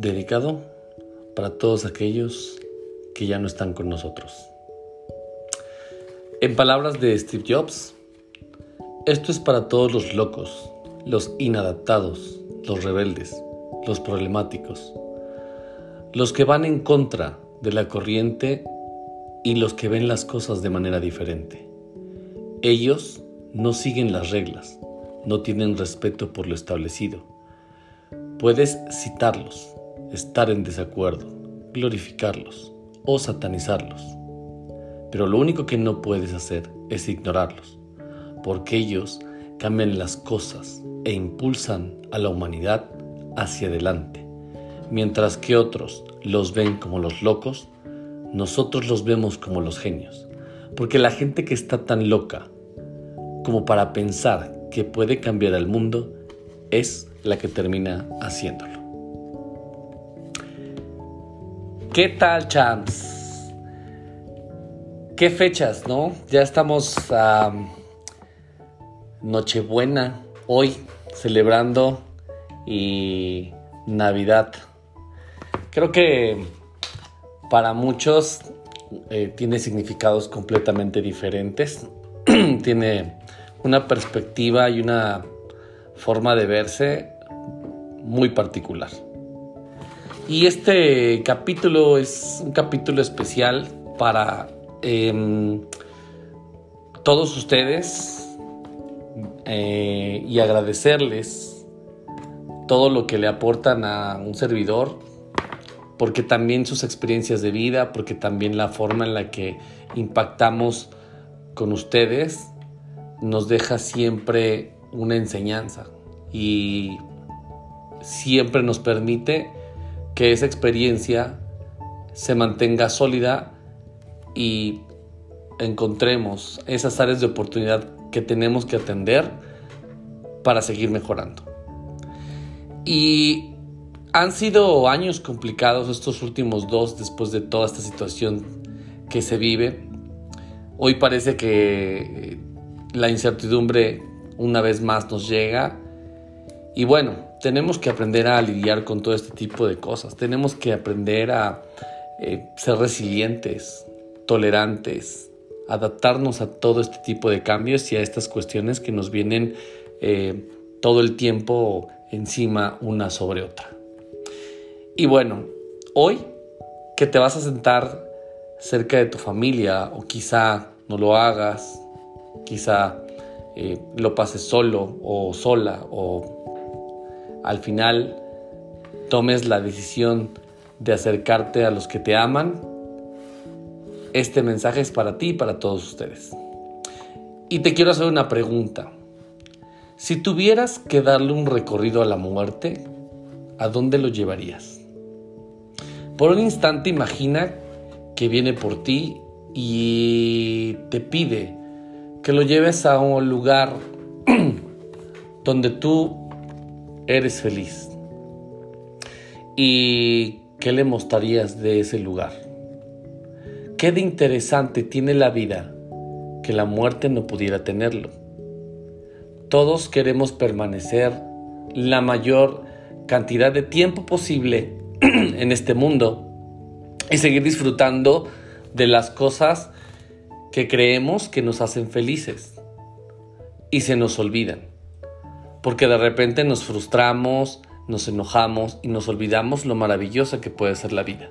dedicado para todos aquellos que ya no están con nosotros. En palabras de Steve Jobs, esto es para todos los locos, los inadaptados, los rebeldes, los problemáticos, los que van en contra de la corriente y los que ven las cosas de manera diferente. Ellos no siguen las reglas, no tienen respeto por lo establecido. Puedes citarlos, estar en desacuerdo, glorificarlos o satanizarlos. Pero lo único que no puedes hacer es ignorarlos, porque ellos cambian las cosas e impulsan a la humanidad hacia adelante. Mientras que otros los ven como los locos, nosotros los vemos como los genios. Porque la gente que está tan loca como para pensar que puede cambiar el mundo es la que termina haciéndolo. ¿Qué tal, champs? ¿Qué fechas, no? Ya estamos a Nochebuena hoy celebrando y Navidad. Creo que para muchos eh, tiene significados completamente diferentes. tiene una perspectiva y una forma de verse muy particular. Y este capítulo es un capítulo especial para em, todos ustedes eh, y agradecerles todo lo que le aportan a un servidor, porque también sus experiencias de vida, porque también la forma en la que impactamos con ustedes nos deja siempre una enseñanza y siempre nos permite que esa experiencia se mantenga sólida y encontremos esas áreas de oportunidad que tenemos que atender para seguir mejorando. Y han sido años complicados estos últimos dos después de toda esta situación que se vive. Hoy parece que la incertidumbre una vez más nos llega y bueno, tenemos que aprender a lidiar con todo este tipo de cosas. Tenemos que aprender a eh, ser resilientes, tolerantes, adaptarnos a todo este tipo de cambios y a estas cuestiones que nos vienen eh, todo el tiempo encima una sobre otra. Y bueno, hoy que te vas a sentar cerca de tu familia o quizá no lo hagas, quizá eh, lo pases solo o sola o al final tomes la decisión de acercarte a los que te aman, este mensaje es para ti y para todos ustedes. Y te quiero hacer una pregunta. Si tuvieras que darle un recorrido a la muerte, ¿a dónde lo llevarías? Por un instante imagina que viene por ti y te pide que lo lleves a un lugar donde tú eres feliz. ¿Y qué le mostrarías de ese lugar? ¿Qué de interesante tiene la vida que la muerte no pudiera tenerlo? Todos queremos permanecer la mayor cantidad de tiempo posible en este mundo y seguir disfrutando de las cosas que creemos que nos hacen felices y se nos olvidan porque de repente nos frustramos, nos enojamos y nos olvidamos lo maravillosa que puede ser la vida.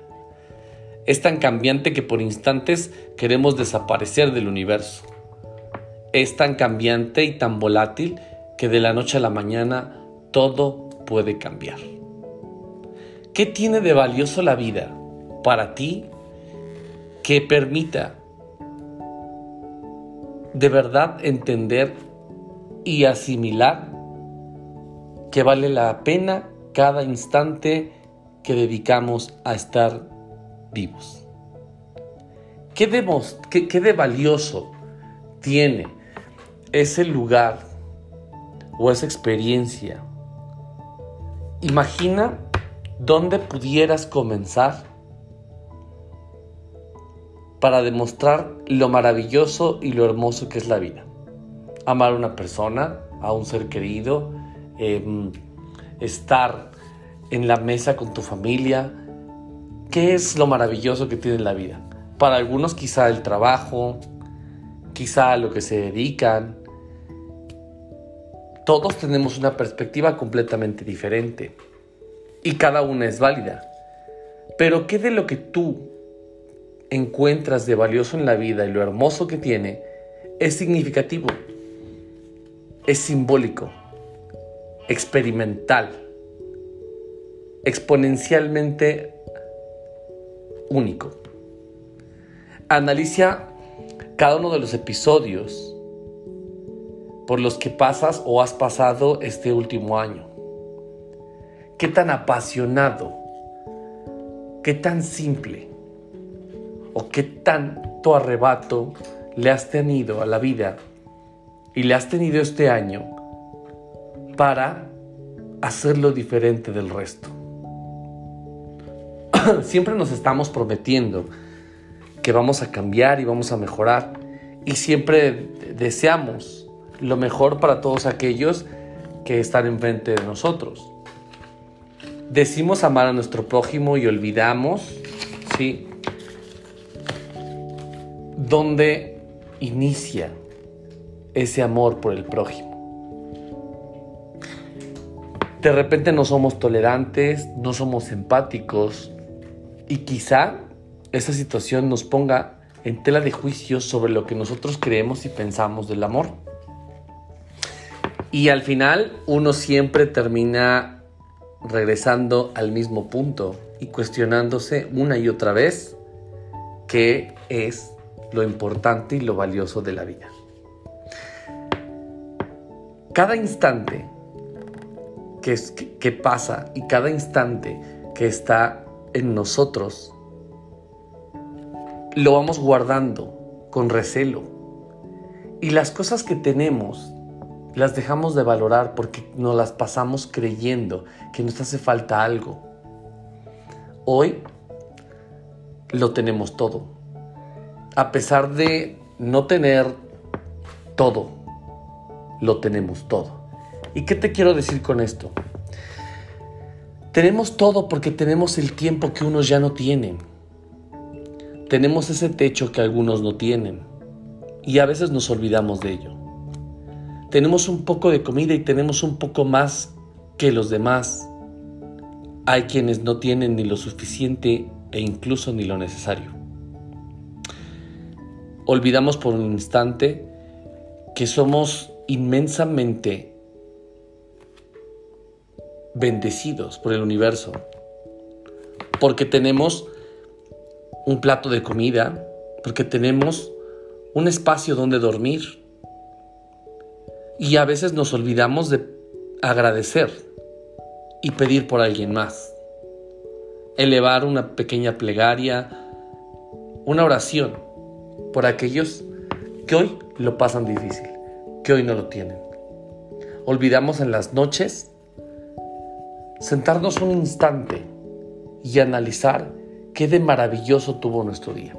Es tan cambiante que por instantes queremos desaparecer del universo. Es tan cambiante y tan volátil que de la noche a la mañana todo puede cambiar. ¿Qué tiene de valioso la vida para ti que permita de verdad entender y asimilar que vale la pena cada instante que dedicamos a estar vivos. ¿Qué de, qué de valioso tiene ese lugar o esa experiencia? Imagina dónde pudieras comenzar para demostrar lo maravilloso y lo hermoso que es la vida. Amar a una persona, a un ser querido, Em, estar en la mesa con tu familia. ¿Qué es lo maravilloso que tiene la vida? Para algunos quizá el trabajo, quizá lo que se dedican. Todos tenemos una perspectiva completamente diferente y cada una es válida. Pero ¿qué de lo que tú encuentras de valioso en la vida y lo hermoso que tiene es significativo? Es simbólico, experimental, exponencialmente único. Analiza cada uno de los episodios por los que pasas o has pasado este último año. Qué tan apasionado, qué tan simple o qué tanto arrebato le has tenido a la vida y le has tenido este año para hacerlo diferente del resto. Siempre nos estamos prometiendo que vamos a cambiar y vamos a mejorar y siempre deseamos lo mejor para todos aquellos que están enfrente de nosotros. Decimos amar a nuestro prójimo y olvidamos, ¿sí? ¿Dónde inicia ese amor por el prójimo? De repente no somos tolerantes, no somos empáticos y quizá esa situación nos ponga en tela de juicio sobre lo que nosotros creemos y pensamos del amor. Y al final uno siempre termina regresando al mismo punto y cuestionándose una y otra vez qué es lo importante y lo valioso de la vida. Cada instante que, pasa y cada instante que está en nosotros lo vamos guardando con recelo. Y las cosas que tenemos las dejamos de valorar porque nos las pasamos creyendo que nos hace falta algo. Hoy lo tenemos todo. A pesar de no tener todo, lo tenemos todo. ¿Y qué te quiero decir con esto? Tenemos todo porque tenemos el tiempo que unos ya no tienen. Tenemos ese techo que algunos no tienen. Y a veces nos olvidamos de ello. Tenemos un poco de comida y tenemos un poco más que los demás. Hay quienes no tienen ni lo suficiente e incluso ni lo necesario. Olvidamos por un instante que somos inmensamente bendecidos por el universo, porque tenemos un plato de comida, porque tenemos un espacio donde dormir. Y a veces nos olvidamos de agradecer y pedir por alguien más. Elevar una pequeña plegaria, una oración por aquellos que hoy lo pasan difícil, que hoy no lo tienen. Olvidamos en las noches sentarnos un instante y analizar qué de maravilloso tuvo nuestro día.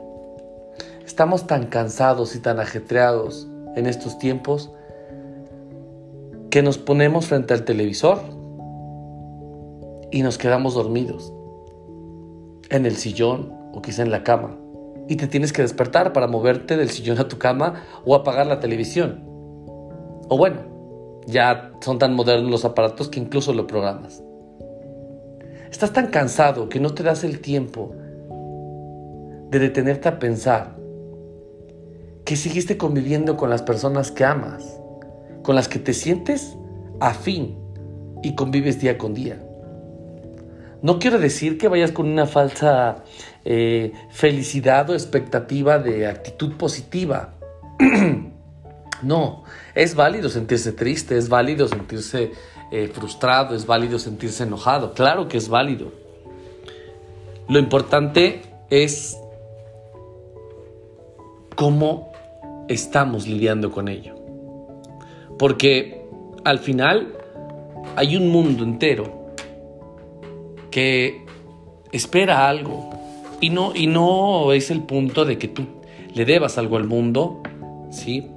Estamos tan cansados y tan ajetreados en estos tiempos que nos ponemos frente al televisor y nos quedamos dormidos en el sillón o quizá en la cama y te tienes que despertar para moverte del sillón a tu cama o apagar la televisión. O bueno, ya son tan modernos los aparatos que incluso lo programas. Estás tan cansado que no te das el tiempo de detenerte a pensar que seguiste conviviendo con las personas que amas, con las que te sientes afín y convives día con día. No quiero decir que vayas con una falsa eh, felicidad o expectativa de actitud positiva. no, es válido sentirse triste, es válido sentirse eh, frustrado, es válido sentirse enojado, claro que es válido. Lo importante es cómo estamos lidiando con ello. Porque al final hay un mundo entero que espera algo. Y no, y no es el punto de que tú le debas algo al mundo, ¿sí?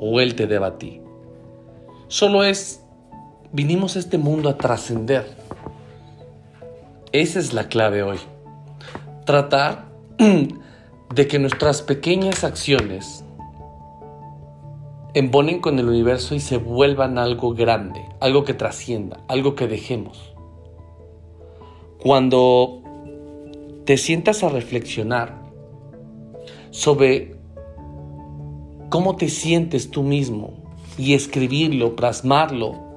O él te deba a ti. Solo es vinimos a este mundo a trascender. Esa es la clave hoy. Tratar de que nuestras pequeñas acciones embonen con el universo y se vuelvan algo grande, algo que trascienda, algo que dejemos. Cuando te sientas a reflexionar sobre cómo te sientes tú mismo y escribirlo, plasmarlo,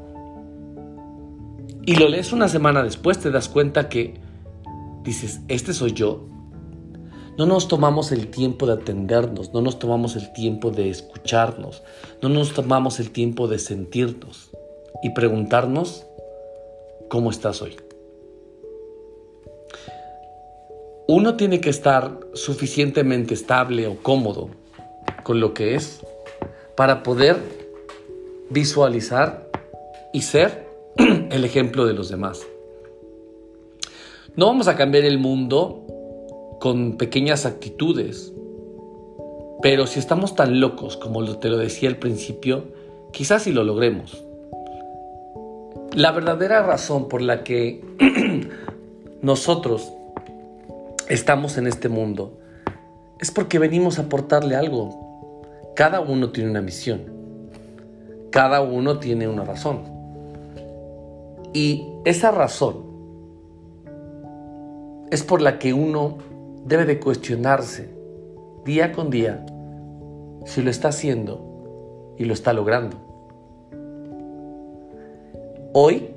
y lo lees una semana después, te das cuenta que dices, este soy yo, no nos tomamos el tiempo de atendernos, no nos tomamos el tiempo de escucharnos, no nos tomamos el tiempo de sentirnos y preguntarnos cómo estás hoy. Uno tiene que estar suficientemente estable o cómodo con lo que es para poder visualizar y ser el ejemplo de los demás. No vamos a cambiar el mundo con pequeñas actitudes. Pero si estamos tan locos como te lo decía al principio, quizás sí lo logremos. La verdadera razón por la que nosotros estamos en este mundo es porque venimos a aportarle algo. Cada uno tiene una misión. Cada uno tiene una razón. Y esa razón es por la que uno debe de cuestionarse día con día si lo está haciendo y lo está logrando. Hoy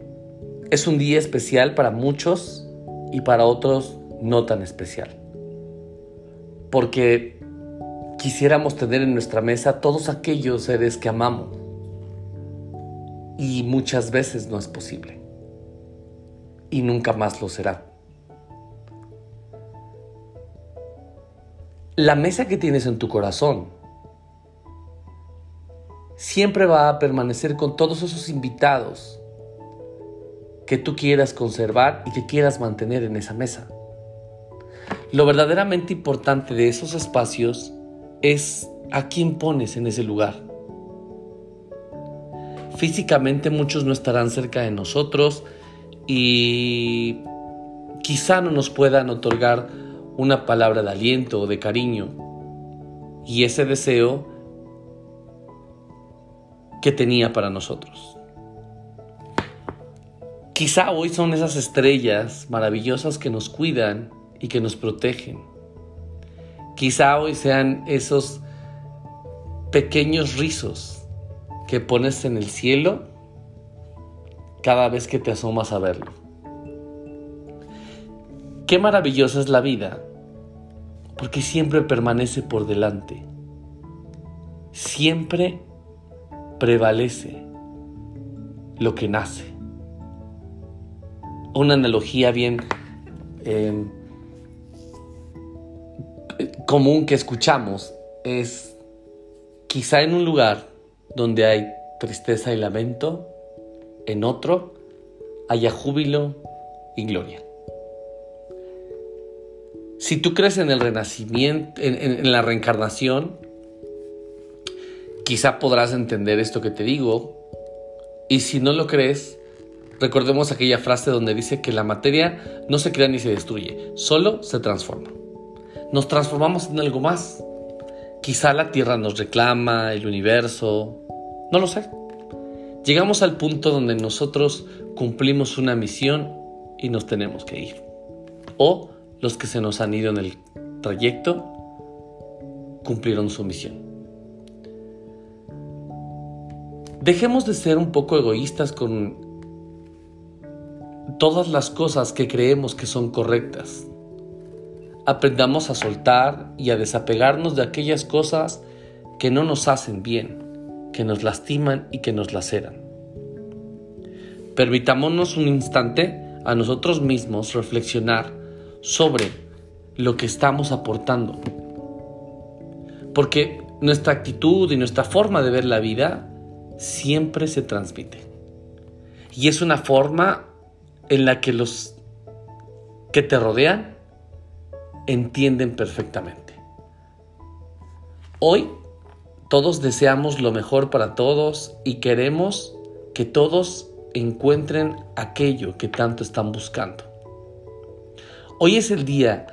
es un día especial para muchos y para otros no tan especial. Porque quisiéramos tener en nuestra mesa todos aquellos seres que amamos. Y muchas veces no es posible. Y nunca más lo será. la mesa que tienes en tu corazón siempre va a permanecer con todos esos invitados que tú quieras conservar y que quieras mantener en esa mesa. Lo verdaderamente importante de esos espacios es a quién pones en ese lugar. Físicamente muchos no estarán cerca de nosotros y quizá no nos puedan otorgar una palabra de aliento o de cariño y ese deseo que tenía para nosotros. Quizá hoy son esas estrellas maravillosas que nos cuidan y que nos protegen. Quizá hoy sean esos pequeños rizos que pones en el cielo cada vez que te asomas a verlo. Qué maravillosa es la vida, porque siempre permanece por delante, siempre prevalece lo que nace. Una analogía bien em, común que escuchamos es quizá en un lugar donde hay tristeza y lamento, en otro haya júbilo y gloria. Si tú crees en el renacimiento, en, la reencarnación, quizá podrás entender esto que te digo. Y si no lo crees, recordemos aquella frase donde dice que la materia no se crea ni se destruye, solo se transforma. Nos transformamos en algo más. Quizá la Tierra nos reclama, el universo, no lo sé. Llegamos al punto donde nosotros cumplimos una misión y nos tenemos que ir. O los que se nos han ido en el trayecto cumplieron su misión. Dejemos de ser un poco egoístas con todas las cosas que creemos que son correctas. Aprendamos a soltar y a desapegarnos de aquellas cosas que no nos hacen bien, que nos lastiman y que nos laceran. Permitámonos un instante a nosotros mismos reflexionar sobre lo que estamos aportando. Porque nuestra actitud y nuestra forma de ver la vida siempre se transmite. Y es una forma en la que los que te rodean entienden perfectamente. Hoy todos deseamos lo mejor para todos y queremos que todos encuentren aquello que tanto están buscando. Hoy es el día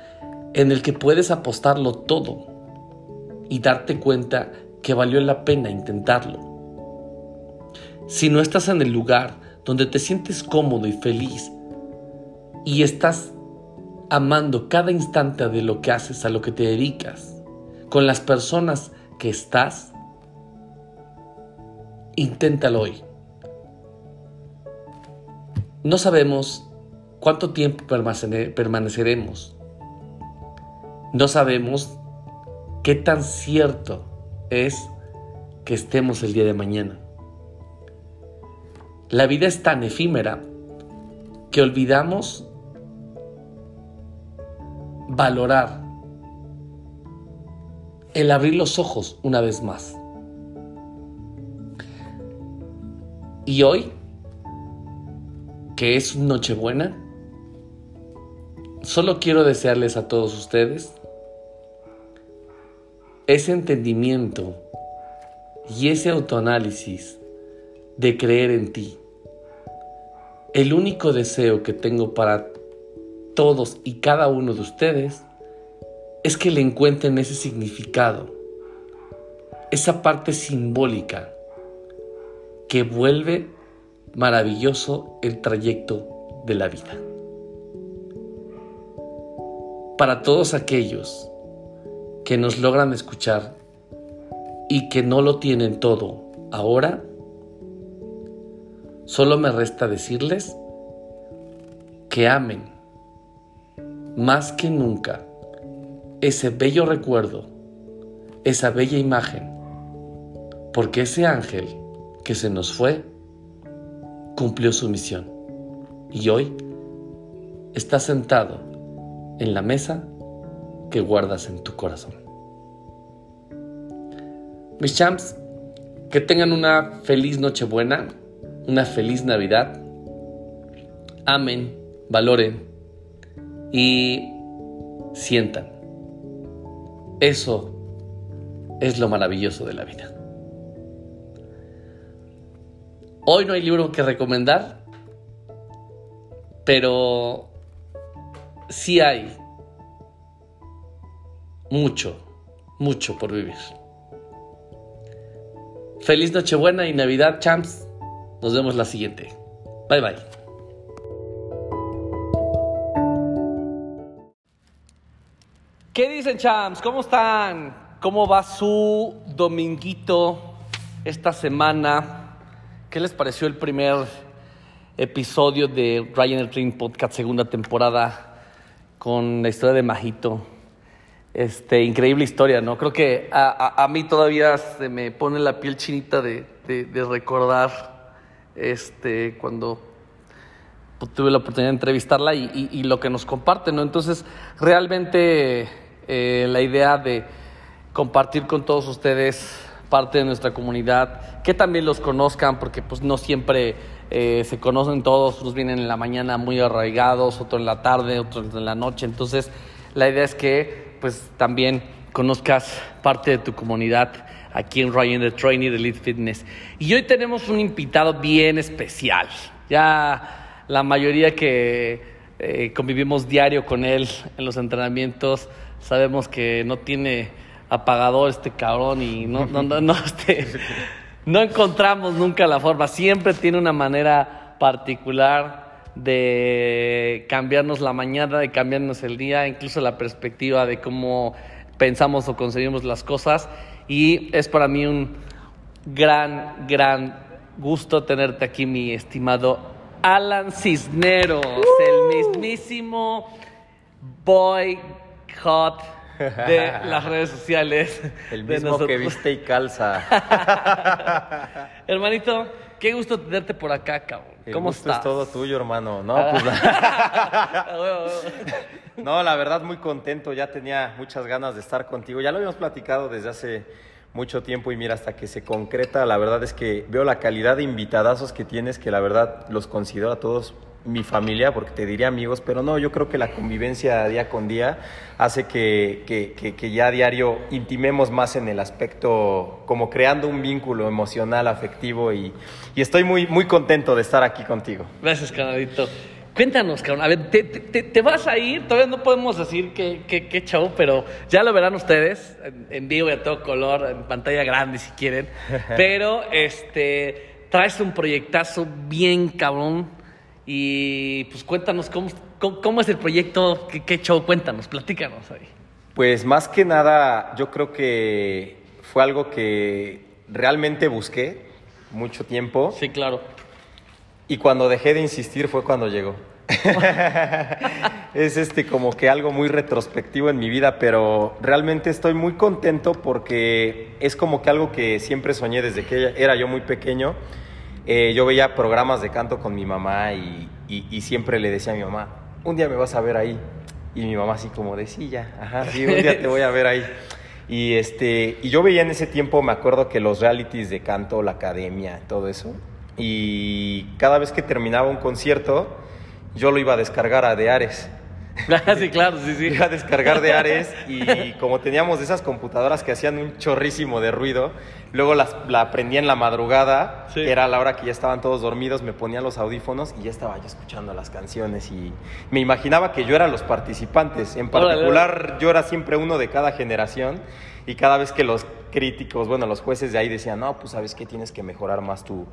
en el que puedes apostarlo todo y darte cuenta que valió la pena intentarlo. Si no estás en el lugar donde te sientes cómodo y feliz y estás amando cada instante de lo que haces, a lo que te dedicas, con las personas que estás, inténtalo hoy. No sabemos cuánto tiempo permaneceremos. No sabemos qué tan cierto es que estemos el día de mañana. La vida es tan efímera que olvidamos valorar el abrir los ojos una vez más. Y hoy, que es Nochebuena, solo quiero desearles a todos ustedes ese entendimiento y ese autoanálisis de creer en ti. El único deseo que tengo para todos y cada uno de ustedes es que le encuentren ese significado, esa parte simbólica que vuelve maravilloso el trayecto de la vida. Para todos aquellos que nos logran escuchar y que no lo tienen todo ahora, solo me resta decirles que amen más que nunca ese bello recuerdo, esa bella imagen, porque ese ángel que se nos fue cumplió su misión y hoy está sentado en la mesa que guardas en tu corazón. Mis champs, que tengan una feliz Nochebuena, una feliz Navidad. Amen, valoren y sientan. Eso es lo maravilloso de la vida. Hoy no hay libro que recomendar, pero sí hay mucho, mucho por vivir. Feliz Nochebuena y Navidad, champs. Nos vemos la siguiente. Bye bye. ¿Qué dicen, champs? ¿Cómo están? ¿Cómo va su dominguito esta semana? ¿Qué les pareció el primer episodio de Ryan el Dream Podcast, segunda temporada, con la historia de Majito? Este, increíble historia, ¿no? Creo que a, mí todavía se me pone la piel chinita de, recordar este, cuando tuve la oportunidad de entrevistarla y, lo que nos comparte, ¿no? Entonces, realmente eh, la idea de compartir con todos ustedes parte de nuestra comunidad, que también los conozcan, porque pues no siempre eh, se conocen todos, unos vienen en la mañana muy arraigados, otros en la tarde, otros en la noche, entonces la idea es que pues también conozcas parte de tu comunidad aquí en Ryan the Training de Elite Fitness. Y hoy tenemos un invitado bien especial. Ya la mayoría que eh, convivimos diario con él en los entrenamientos sabemos que no tiene apagador este cabrón y no, no, no, no, este, no encontramos nunca la forma. Siempre tiene una manera particular de cambiarnos la mañana, de cambiarnos el día, incluso la perspectiva de cómo pensamos o concebimos las cosas. Y es para mí un gran, gran gusto tenerte aquí, mi estimado Alan Cisneros, el mismísimo boy hot de las redes sociales. El mismo que viste y calza. Hermanito, qué gusto tenerte por acá, cabrón. ¿Cómo estás? es todo tuyo, hermano. No, pues no, la verdad muy contento. Ya tenía muchas ganas de estar contigo. Ya lo habíamos platicado desde hace mucho tiempo y mira, hasta que se concreta, la verdad es que veo la calidad de invitadazos que tienes, que la verdad los considero a todos mi familia, porque te diría amigos, pero no, yo creo que la convivencia día con día hace que, que, que, ya a diario intimemos más en el aspecto, como creando un vínculo emocional, afectivo, y, y, estoy muy, muy contento de estar aquí contigo. Gracias, canadito. Cuéntanos, cabrón. A ver, te, te, te vas a ir. Todavía no podemos decir qué, qué, qué show, pero ya lo verán ustedes en, en vivo y a todo color, en pantalla grande si quieren. Pero este, traes un proyectazo bien cabrón. Y pues cuéntanos cómo, cómo, cómo es el proyecto, qué, qué show, cuéntanos, platícanos ahí. Pues más que nada, yo creo que fue algo que realmente busqué mucho tiempo. Sí, claro. Y cuando dejé de insistir fue cuando llegó. es este como que algo muy retrospectivo en mi vida, pero realmente estoy muy contento porque es como que algo que siempre soñé desde que era yo muy pequeño. Eh, yo veía programas de canto con mi mamá y, y, y, siempre le decía a mi mamá, un día me vas a ver ahí. Y mi mamá así como de, sí, ya, ajá, sí, un día te voy a ver ahí. Y, este, y yo veía en ese tiempo, me acuerdo que los realities de canto, la academia, todo eso. Y cada vez que terminaba un concierto, yo lo iba a descargar a de Ares. sí, claro, sí, sí. Iba a descargar de Ares y como teníamos esas computadoras que hacían un chorrísimo de ruido, luego las, la prendía en la madrugada, sí. era la hora que ya estaban todos dormidos, me ponía los audífonos y ya estaba yo escuchando las canciones y me imaginaba que yo era los participantes. En particular, yo era siempre uno de cada generación y cada vez que los críticos, bueno, los jueces de ahí decían, no, pues sabes que tienes que mejorar más tu,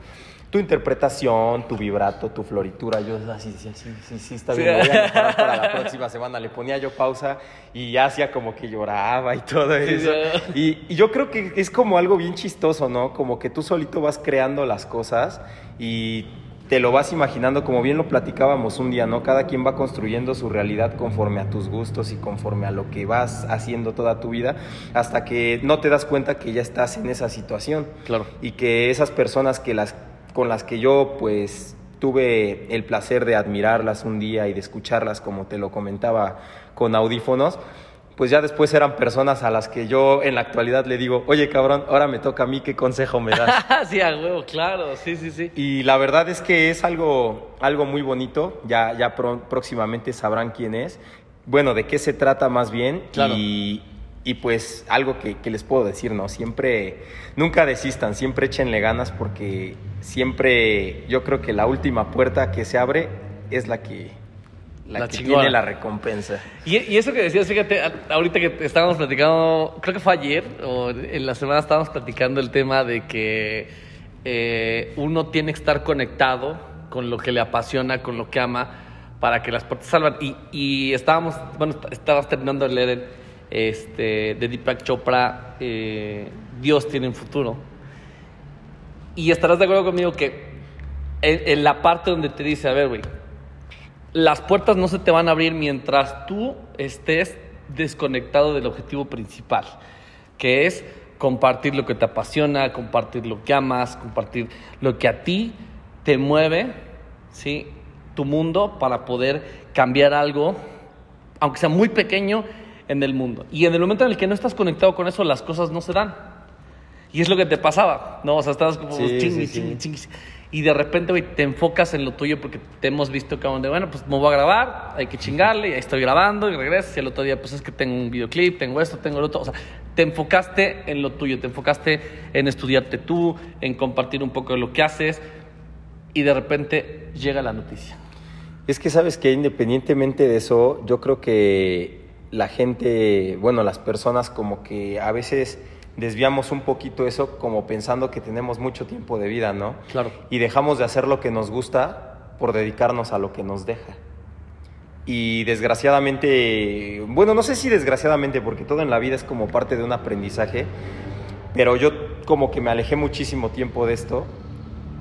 tu interpretación, tu vibrato, tu floritura. Yo así decía, sí, sí, sí, está bien, sí. voy a para la próxima semana. Le ponía yo pausa y ya hacía como que lloraba y todo eso. Sí, y, y, yo creo que es como algo bien chistoso, ¿no? Como que tú solito vas creando las cosas y te lo vas imaginando, como bien lo platicábamos un día, ¿no? Cada quien va construyendo su realidad conforme a tus gustos y conforme a lo que vas haciendo toda tu vida, hasta que no te das cuenta que ya estás en esa situación. Claro. Y que esas personas que las con las que yo pues tuve el placer de admirarlas un día y de escucharlas como te lo comentaba con audífonos, pues ya después eran personas a las que yo en la actualidad le digo, oye cabrón, ahora me toca a mí, ¿qué consejo me das? sí, a huevo, claro, sí, sí, sí. Y la verdad es que es algo, algo muy bonito, ya, ya próximamente sabrán quién es, bueno, de qué se trata más bien claro. y, y pues algo que, que, les puedo decir, ¿no? Siempre, nunca desistan, siempre échenle ganas porque siempre yo creo que la última puerta que se abre es la que, la, la que tiene la recompensa. Y, y, eso que decías, fíjate, ahorita que estábamos platicando, creo que fue ayer o en la semana estábamos platicando el tema de que eh, uno tiene que estar conectado con lo que le apasiona, con lo que ama, para que las puertas salvan. Y, y estábamos, bueno, estabas terminando de leer el, este, de Deepak Chopra, eh, Dios tiene un futuro. Y estarás de acuerdo conmigo que en, en la parte donde te dice, a ver, güey, las puertas no se te van a abrir mientras tú estés desconectado del objetivo principal, que es compartir lo que te apasiona, compartir lo que amas, compartir lo que a ti te mueve, ¿sí? tu mundo para poder cambiar algo, aunque sea muy pequeño, en el mundo. Y en el momento en el que no estás conectado con eso, las cosas no se dan. Y es lo que te pasaba, ¿no? O sea, estabas como sí, chingui, sí, chingui, sí. chingui. Y de repente, güey, te enfocas en lo tuyo porque te hemos visto que donde, bueno, pues me voy a grabar, hay que chingarle, y ahí estoy grabando y regresas. Y el otro día, pues es que tengo un videoclip, tengo esto, tengo lo otro. O sea, te enfocaste en lo tuyo, te enfocaste en estudiarte tú, en compartir un poco de lo que haces. Y de repente llega la noticia. Es que sabes que independientemente de eso, yo creo que la gente, bueno, las personas como que a veces desviamos un poquito eso como pensando que tenemos mucho tiempo de vida, ¿no? Claro. Y dejamos de hacer lo que nos gusta por dedicarnos a lo que nos deja. Y desgraciadamente, bueno, no sé si desgraciadamente, porque todo en la vida es como parte de un aprendizaje, pero yo como que me alejé muchísimo tiempo de esto,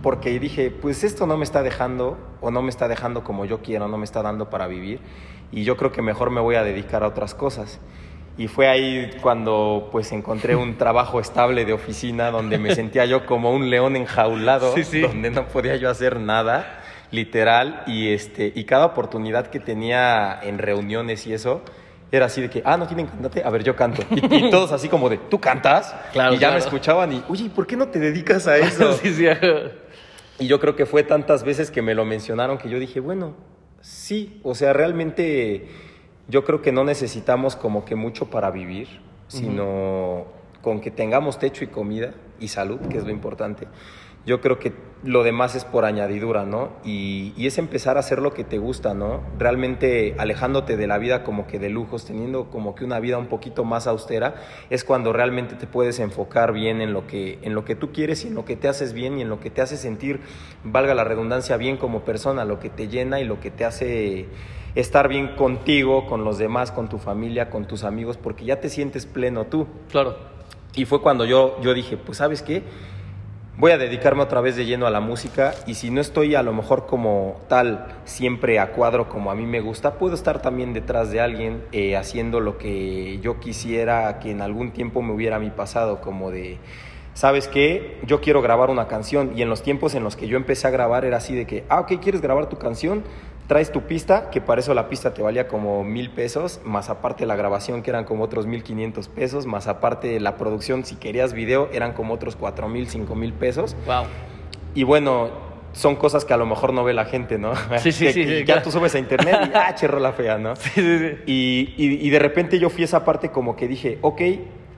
porque dije, pues esto no me está dejando, o no me está dejando como yo quiero, no me está dando para vivir, y yo creo que mejor me voy a dedicar a otras cosas. Y fue ahí cuando pues encontré un trabajo estable de oficina donde me sentía yo como un león enjaulado, sí, sí. donde no podía yo hacer nada, literal, y este y cada oportunidad que tenía en reuniones y eso era así de que, ah, no tienen cantante, a ver, yo canto. Y, y todos así como de, ¿tú cantas? Claro, y ya claro. me escuchaban y, oye, ¿por qué no te dedicas a eso? sí, sí. Y yo creo que fue tantas veces que me lo mencionaron que yo dije, bueno, sí, o sea, realmente yo creo que no necesitamos como que mucho para vivir, sino uh -huh. con que tengamos techo y comida y salud, que es lo importante. Yo creo que lo demás es por añadidura, ¿no? Y, y, es empezar a hacer lo que te gusta, ¿no? Realmente alejándote de la vida como que de lujos, teniendo como que una vida un poquito más austera, es cuando realmente te puedes enfocar bien en lo que, en lo que tú quieres y en lo que te haces bien y en lo que te hace sentir, valga la redundancia, bien como persona, lo que te llena y lo que te hace estar bien contigo, con los demás, con tu familia, con tus amigos, porque ya te sientes pleno tú. Claro. Y fue cuando yo, yo dije, pues sabes qué, voy a dedicarme otra vez de lleno a la música y si no estoy a lo mejor como tal siempre a cuadro como a mí me gusta, puedo estar también detrás de alguien eh, haciendo lo que yo quisiera que en algún tiempo me hubiera pasado, como de, ¿sabes qué? Yo quiero grabar una canción y en los tiempos en los que yo empecé a grabar era así de que, ah, ok, ¿quieres grabar tu canción? Traes tu pista, que para eso la pista te valía como mil pesos, más aparte la grabación que eran como otros mil quinientos pesos, más aparte la producción, si querías video, eran como otros cuatro mil, cinco mil pesos. Wow. Y bueno, son cosas que a lo mejor no ve la gente, ¿no? Sí, sí, sí. ya tú subes a internet y, ah, cherro la fea, ¿no? Sí, sí, sí. Y, y, y de repente yo fui esa parte como que dije, ok,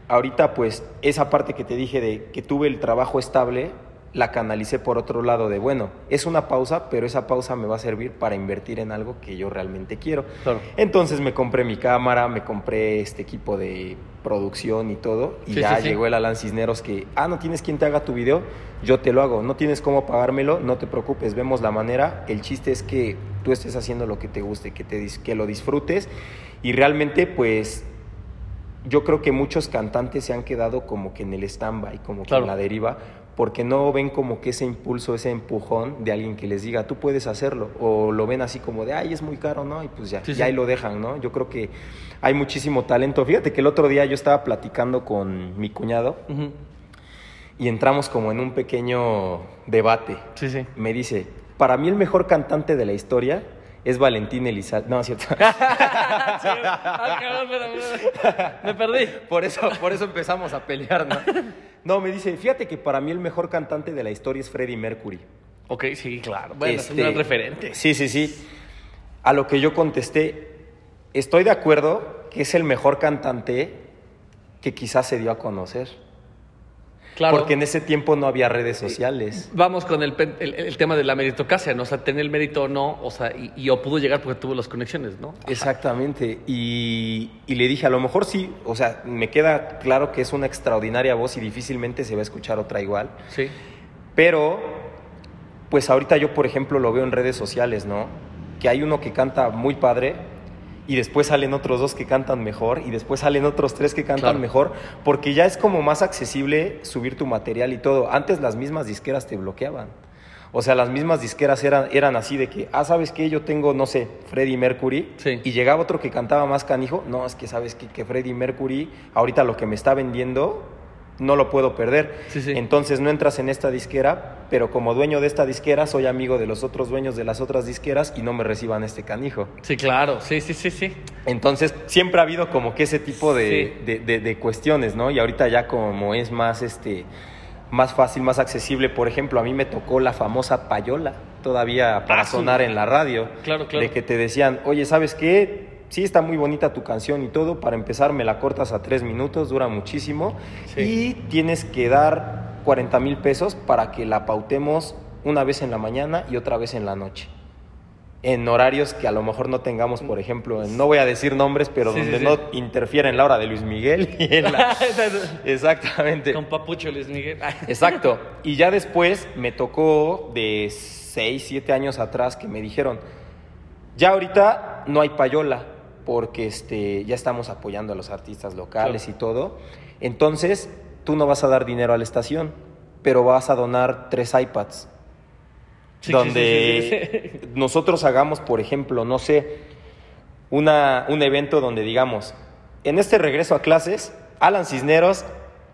ahorita pues esa parte que te dije de que tuve el trabajo estable, la canalicé por otro lado de, bueno, es una pausa, pero esa pausa me va a servir para invertir en algo que yo realmente quiero. Claro. Entonces me compré mi cámara, me compré este equipo de producción y todo, y Sí, ya sí, sí. llegó el Alan Cisneros que, ah, no tienes quien te haga tu video, yo te lo hago, no tienes cómo pagármelo, no te preocupes, vemos la manera, el chiste es que tú estés haciendo lo que te guste, que, te, que lo disfrutes, y realmente pues yo creo que muchos cantantes se han quedado como que en el stand-by, como que Claro. en la deriva, porque no ven como que ese impulso, ese empujón de alguien que les diga, tú puedes hacerlo, o lo ven así como de, ay, es muy caro, ¿no? Y pues ya, Sí, ya sí. ahí lo dejan, ¿no? Yo creo que hay muchísimo talento. Fíjate que el otro día yo estaba platicando con mi cuñado Ujú. y entramos como en un pequeño debate. Sí, sí. Me dice, para mí el mejor cantante de la historia es Valentín Elizalde. No, es cierto. Ah, cabrón, espera, espera. Me perdí. Por eso, por eso empezamos a pelear, ¿no? No, me dice, fíjate que para mí el mejor cantante de la historia es Freddie Mercury. Ok, sí, claro. Bueno, es Este, un referente. Sí, sí, sí. A lo que yo contesté, estoy de acuerdo que es el mejor cantante que quizás se dio a conocer. Claro. Porque en ese tiempo no había redes sociales. Vamos con el, pen- el- el tema de la meritocracia, ¿no? O sea, tener el mérito o no, o sea, y, y o pudo llegar porque tuvo las conexiones, ¿no? Exactamente. Y, y le dije, a lo mejor sí, o sea, me queda claro que es una extraordinaria voz y difícilmente se va a escuchar otra igual. Sí. Pero, pues ahorita yo, por ejemplo, lo veo en redes sociales, ¿no? Que hay uno que canta muy padre y después salen otros dos que cantan mejor y después salen otros tres que cantan Claro. mejor, porque ya es como más accesible subir tu material y todo. Antes las mismas disqueras te bloqueaban. O sea, las mismas disqueras eran, eran así de que, ah, ¿sabes qué? Yo tengo, no sé, Freddie Mercury. Sí. Y llegaba otro que cantaba más canijo. No, es que sabes qué? que Freddie Mercury, ahorita lo que me está vendiendo, no lo puedo perder. Sí, sí. Entonces no entras en esta disquera, pero como dueño de esta disquera soy amigo de los otros dueños de las otras disqueras y no me reciban este canijo. Sí, claro. Sí, sí, sí, sí. Entonces siempre ha habido como que ese tipo de, Sí. de- de- de cuestiones, ¿no? Y ahorita ya como es más, este, más fácil, más accesible, por ejemplo, a mí me tocó la famosa payola todavía para Ah, sí. sonar en la radio. Claro, claro. De que te decían, oye, ¿sabes qué? Sí, está muy bonita tu canción y todo. Para empezar, me la cortas a tres minutos, dura muchísimo. Sí. Y tienes que dar 40 mil pesos para que la pautemos una vez en la mañana y otra vez en la noche. En horarios que a lo mejor no tengamos, por ejemplo, en- no voy a decir nombres, pero sí, donde sí. no interfiera en la hora de Luis Miguel y en la- Exactamente. Con Papucho Luis Miguel. Exacto. Y ya después me tocó de 6, 7 años atrás que me dijeron, ya ahorita no hay payola porque este, ya estamos apoyando a los artistas locales Claro. y todo. Entonces, tú no vas a dar dinero a la estación, pero vas a donar tres iPads. Sí, donde sí, sí, sí. nosotros hagamos, por ejemplo, no sé, una, un evento donde digamos, en este regreso a clases, Alan Cisneros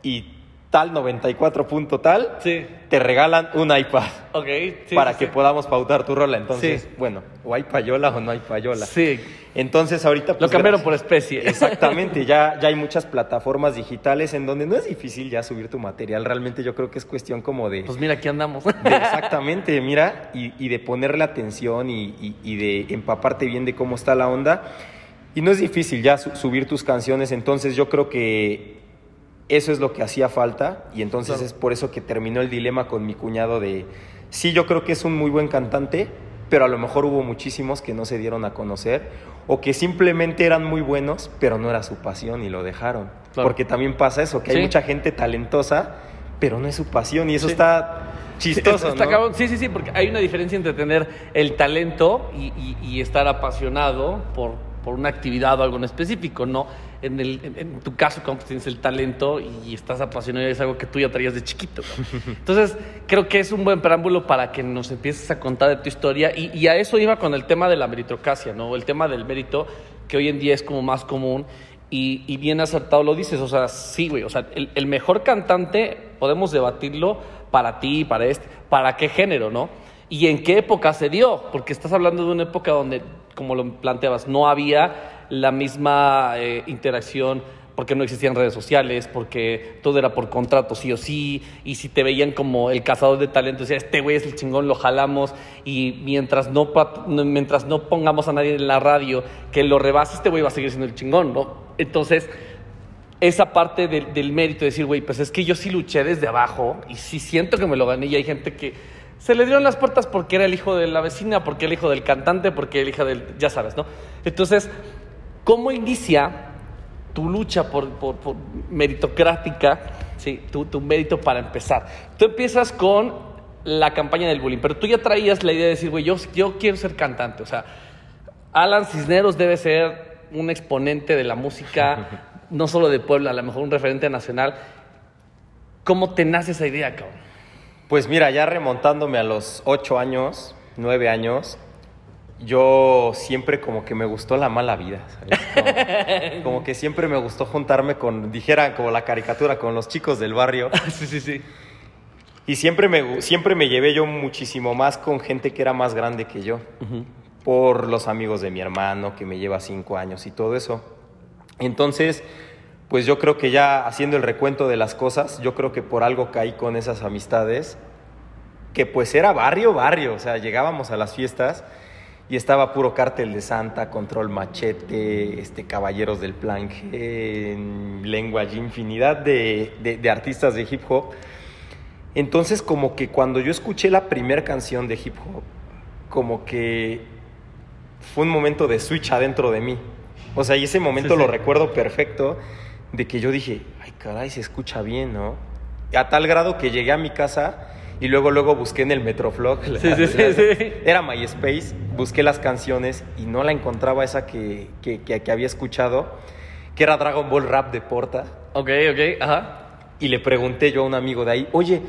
y tal 94 punto tal, Sí. te regalan un iPad Ok. sí, para sí, que podamos pautar tu rola. Entonces, Sí. bueno, o hay payola o no hay payola. Sí. Entonces, ahorita... Lo pues, cambiaron gracias- por especie. Exactamente, ya, ya hay muchas plataformas digitales en donde no es difícil ya subir tu material. Realmente yo creo que es cuestión como de... Pues mira, aquí andamos. de- exactamente, mira, y, y de ponerle atención y, y- y de empaparte bien de cómo está la onda. Y no es difícil ya su- subir tus canciones, entonces yo creo que eso es lo que hacía falta y entonces Claro. es por eso que terminó el dilema con mi cuñado de, sí, yo creo que es un muy buen cantante, pero a lo mejor hubo muchísimos que no se dieron a conocer o que simplemente eran muy buenos, pero no era su pasión y lo dejaron. Claro. Porque también pasa eso, que hay mucha gente talentosa, pero no es su pasión y eso Sí. está chistoso, Está. Sí, sí, sí, porque hay una diferencia entre tener el talento y, y- y estar apasionado por, por una actividad o algo en específico, ¿no? En, el, en, en tu caso, como tienes el talento y estás apasionado, es algo que tú ya traías de chiquito. ¿no? Entonces, creo que es un buen preámbulo para que nos empieces a contar de tu historia. Y, y a eso iba con el tema de la meritocracia, ¿no? El tema del mérito, que hoy en día es como más común. Y, y bien acertado lo dices, o sea, sí, güey, o sea, el, el mejor cantante, podemos debatirlo para ti, para este, para qué género, ¿no? Y en qué época se dio, porque estás hablando de una época donde, como lo planteabas, no había la misma eh, interacción, porque no existían redes sociales, porque todo era por contrato, sí o sí, y si te veían como el cazador de talento, decía, este güey es el chingón, lo jalamos, y mientras no, mientras no pongamos a nadie en la radio que lo rebase, este güey va a seguir siendo el chingón, ¿no? Entonces, esa parte del, del mérito de decir, güey, pues es que yo sí luché desde abajo y sí siento que me lo gané y hay gente que se le dieron las puertas porque era el hijo de la vecina, porque era el hijo del cantante, porque era el hijo del, ya sabes, ¿no? Entonces, ¿cómo inicia tu lucha por, por- por meritocrática, ¿sí? tu, tu mérito para empezar? Tú empiezas con la campaña del bullying, pero tú ya traías la idea de decir, güey, yo, yo quiero ser cantante, o sea, Alan Cisneros debe ser un exponente de la música, no solo de Puebla, a lo mejor un referente nacional. ¿Cómo te nace esa idea, cabrón? Pues mira, ya remontándome a los ocho años, nueve años, yo siempre como que me gustó la mala vida, ¿sabes? Como, como que siempre me gustó juntarme con, dijera como la caricatura, con los chicos del barrio. sí, sí, sí. Y siempre me, siempre me llevé yo muchísimo más con gente que era más grande que yo. Por los amigos de mi hermano, que me lleva cinco años y todo eso. Entonces, pues yo creo que ya haciendo el recuento de las cosas, yo creo que por algo caí con esas amistades, que pues era barrio, barrio. O sea, llegábamos a las fiestas y estaba puro cártel de Santa, Control Machete, este, Caballeros del Plan G, en Language, infinidad de, de- de artistas de hip hop. Entonces, como que cuando yo escuché la primera canción de hip hop, como que fue un momento de switch adentro de mí. O sea, y ese momento Sí, lo sí. recuerdo perfecto, de que yo dije, ay, caray, se escucha bien, ¿no? A tal grado que llegué a mi casa y luego, luego busqué en el Metroflog. Sí, sí, sí, la- sí. Era MySpace, busqué las canciones y no la encontraba esa que, que, que- que había escuchado, que era Dragon Ball Rap de Porta. Ok, ok, ajá. Y le pregunté yo a un amigo de ahí, oye,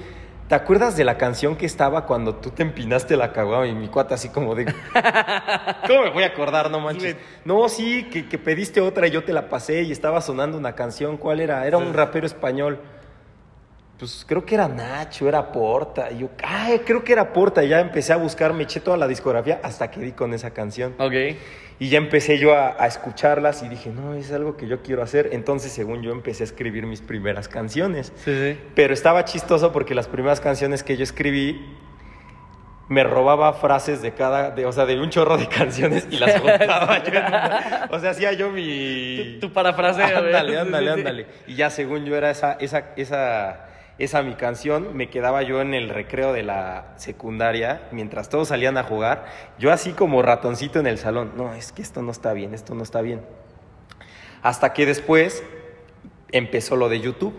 ¿te acuerdas de la canción que estaba cuando tú te empinaste la caguama? Y mi cuata así como de... ¿Cómo me voy a acordar, no manches? No, sí, que, que pediste otra y yo te la pasé y estaba sonando una canción. ¿Cuál era? Era un rapero español. Pues creo que era Nacho, era Porta. Y yo, ay, creo que era Porta. Y ya empecé a buscar, me eché toda la discografía hasta que di con esa canción. Ok. Y ya empecé yo a, a escucharlas y dije, no, es algo que yo quiero hacer. Entonces, según yo, empecé a escribir mis primeras canciones. Sí, sí. Pero estaba chistoso porque las primeras canciones que yo escribí me robaba frases de cada, de, o sea, de un chorro de canciones y las juntaba yo. una- o sea, hacía yo mi... Tu, tu parafraseo. Ándale, Sí, ándale, sí, sí. ándale. Y ya según yo era esa, esa, esa, esa mi canción, me quedaba yo en el recreo de la secundaria, mientras todos salían a jugar, yo así como ratoncito en el salón, no, es que esto no está bien, esto no está bien. Hasta que después empezó lo de YouTube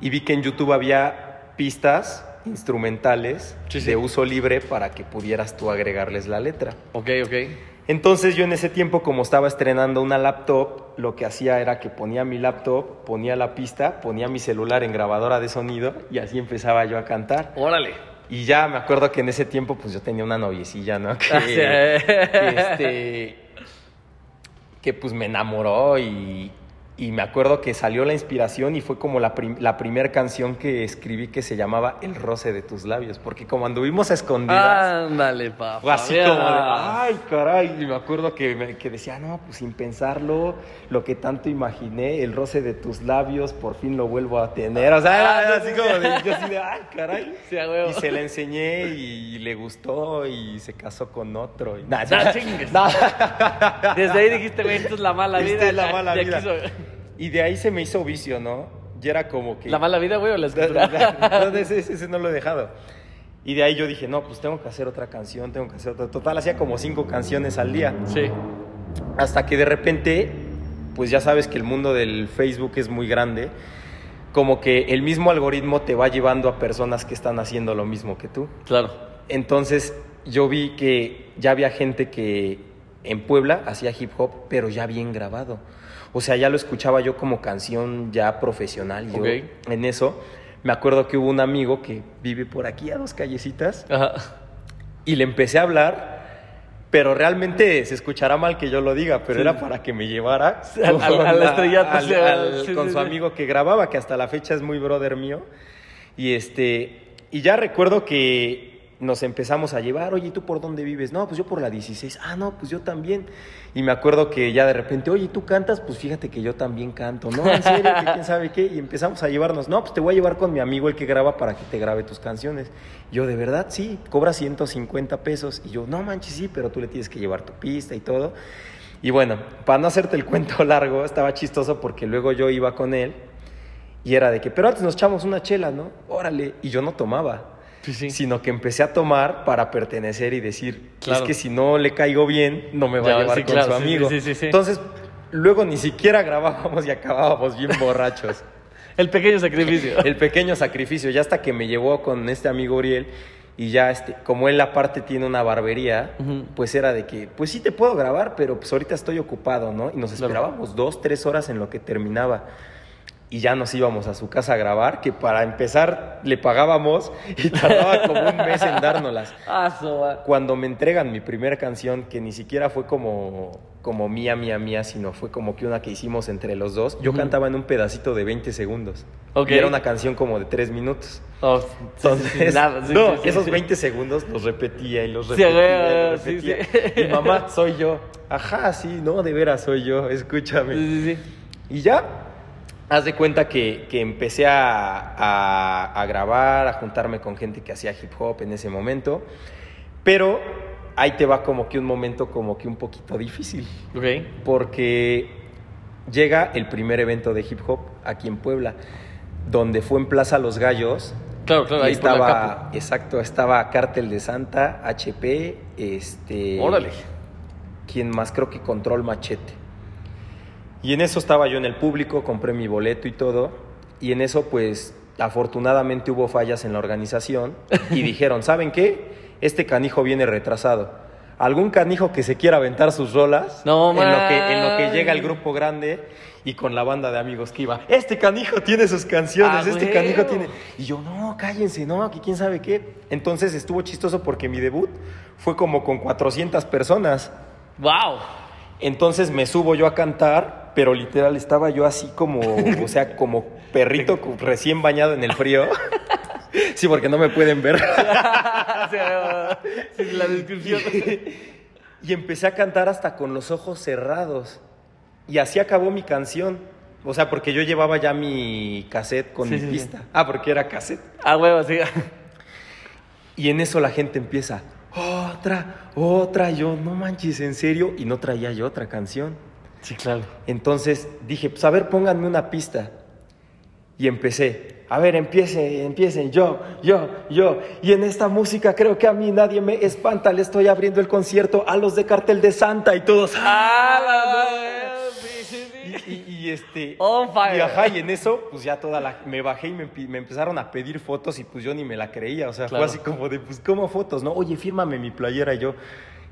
y vi que en YouTube había pistas instrumentales Sí, sí. de uso libre para que pudieras tú agregarles la letra. Ok, ok. Entonces yo en ese tiempo, como estaba estrenando una laptop, lo que hacía era que ponía mi laptop, ponía la pista, ponía mi celular en grabadora de sonido y así empezaba yo a cantar. Órale. Y ya me acuerdo que en ese tiempo pues yo tenía una noviecilla, ¿no? Que, Ah, sí. que, este, que pues me enamoró y, y me acuerdo que salió la inspiración y fue como la, prim- la primera canción que escribí que se llamaba El roce de tus labios, porque como anduvimos a escondidas... Ándale, papá. Fue así como de, ay, caray. Y me acuerdo que, me- que decía, no, pues sin pensarlo, lo que tanto imaginé, el roce de tus labios, por fin lo vuelvo a tener. O sea, era, era así como de, yo así de, ay, caray. Sí. Y se la enseñé y, le gustó y se casó con otro. Y, nah. Desde ahí dijiste, güey, esto es la mala vida. Esta es la mala vida. Y de ahí se me hizo vicio, ¿no? Y era como que... ¿La mala vida, güey, o la no, escritura? no, ese, ese no lo he dejado. Y de ahí yo dije, no, pues tengo que hacer otra canción, tengo que hacer otra. Total, hacía como cinco canciones al día. sí. Hasta que de repente, pues ya sabes que el mundo del Facebook es muy grande. Como que el mismo algoritmo te va llevando a personas que están haciendo lo mismo que tú. Claro. Entonces yo vi que ya había gente que en Puebla hacía hip hop, pero ya bien grabado. O sea, ya lo escuchaba yo como canción ya profesional. Yo Ok. en eso me acuerdo que hubo un amigo que vive por aquí a dos callecitas Ajá. y le empecé a hablar, pero realmente se escuchará mal que yo lo diga, pero Sí. era para que me llevara Al- al- con al la- estrellato, al- sí, al- sí, con sí, su amigo que grababa, que hasta la fecha es muy brother mío. Y este y ya recuerdo que nos empezamos a llevar, oye, ¿y ¿tú por dónde vives? No, pues yo por la 16. Ah, no, pues yo también. Y me acuerdo que ya de repente, oye, ¿tú cantas? Pues fíjate que yo también canto. No, en serio, que quién sabe qué. Y empezamos a llevarnos, no, pues te voy a llevar con mi amigo el que graba para que te grabe tus canciones. Yo, de verdad, sí, cobra 150 pesos. Y yo, no manches, sí, pero tú le tienes que llevar tu pista y todo. Y bueno, para no hacerte el cuento largo, estaba chistoso porque luego yo iba con él y era de que, pero antes nos echamos una chela, ¿no? Órale. Y yo no tomaba Sí, sí. sino que empecé a tomar para pertenecer y decir, Claro. es que si no le caigo bien, no me va Ya, a llevar con claro, su amigo. Entonces, luego ni siquiera grabábamos y acabábamos bien borrachos. El pequeño sacrificio. El pequeño sacrificio, ya hasta que me llevó con este amigo Uriel y ya este, como él aparte tiene una barbería, pues era de que, pues sí te puedo grabar, pero pues ahorita estoy ocupado, ¿no? Y nos Claro. esperábamos dos, tres horas en lo que terminaba. Y ya nos íbamos a su casa a grabar, que para empezar le pagábamos y tardaba como un mes en dárnoslas. Ah. Cuando me entregan mi primera canción, que ni siquiera fue como, como mía, mía, mía, sino fue como que una que hicimos entre los dos, yo cantaba en un pedacito de 20 segundos. Y era una canción como de 3 minutos. Oh, sí, Entonces, sí, sí, nada, no, esos sí. 20 segundos los repetía y los repetía. y los repetía. Y mamá, soy yo. Ajá, sí, no, de veras soy yo, escúchame. Sí, sí, sí. Y ya, haz de cuenta que, que empecé a, a- a grabar, a juntarme con gente que hacía hip hop en ese momento. Pero ahí te va como que un momento como que un poquito difícil. Ok. Porque llega el primer evento de hip hop aquí en Puebla, donde fue en Plaza Los Gallos. Claro, claro, ahí estaba, exacto, estaba Cártel de Santa, HP, este... Órale. ¿Quién más? Creo que Control Machete. Y en eso estaba yo en el público, compré mi boleto y todo. Y en eso, pues, afortunadamente hubo fallas en la organización. Y dijeron, ¿saben qué? Este canijo viene retrasado. Algún canijo que se quiera aventar sus rolas. No, en lo, que, en lo que llega el grupo grande y con la banda de amigos que iba. Este canijo tiene sus canciones, Ah, este canijo tiene. Y yo, no, cállense, no, que quién sabe qué. Entonces estuvo chistoso porque mi debut fue como con 400 personas. Wow. Entonces me subo yo a cantar, pero literal estaba yo así como, o sea, como perrito recién bañado en el frío. Sí, porque no me pueden ver. la descripción. Y empecé a cantar hasta con los ojos cerrados. Y así acabó mi canción. O sea, porque yo llevaba ya mi cassette con Sí, mi sí, sí. pista. Ah, porque era cassette. Ah, huevo, sí. Y en eso la gente empieza, otra, otra. Yo, no manches, en serio. Y no traía yo otra canción. Sí, claro. Entonces dije, pues a ver, pónganme una pista. Y empecé, a ver, empiecen, empiecen, yo, yo, yo. Y en esta música creo que a mí nadie me espanta. Le estoy abriendo el concierto a los de Cartel de Santa y todos. Ah, la Y, este. Fire. Y ajá, y en eso, pues ya toda la. Me bajé y me, me empezaron a pedir fotos y pues yo ni me la creía. O sea, Claro. fue así como de, pues, ¿cómo fotos? No, oye, fírmame mi playera. Y yo,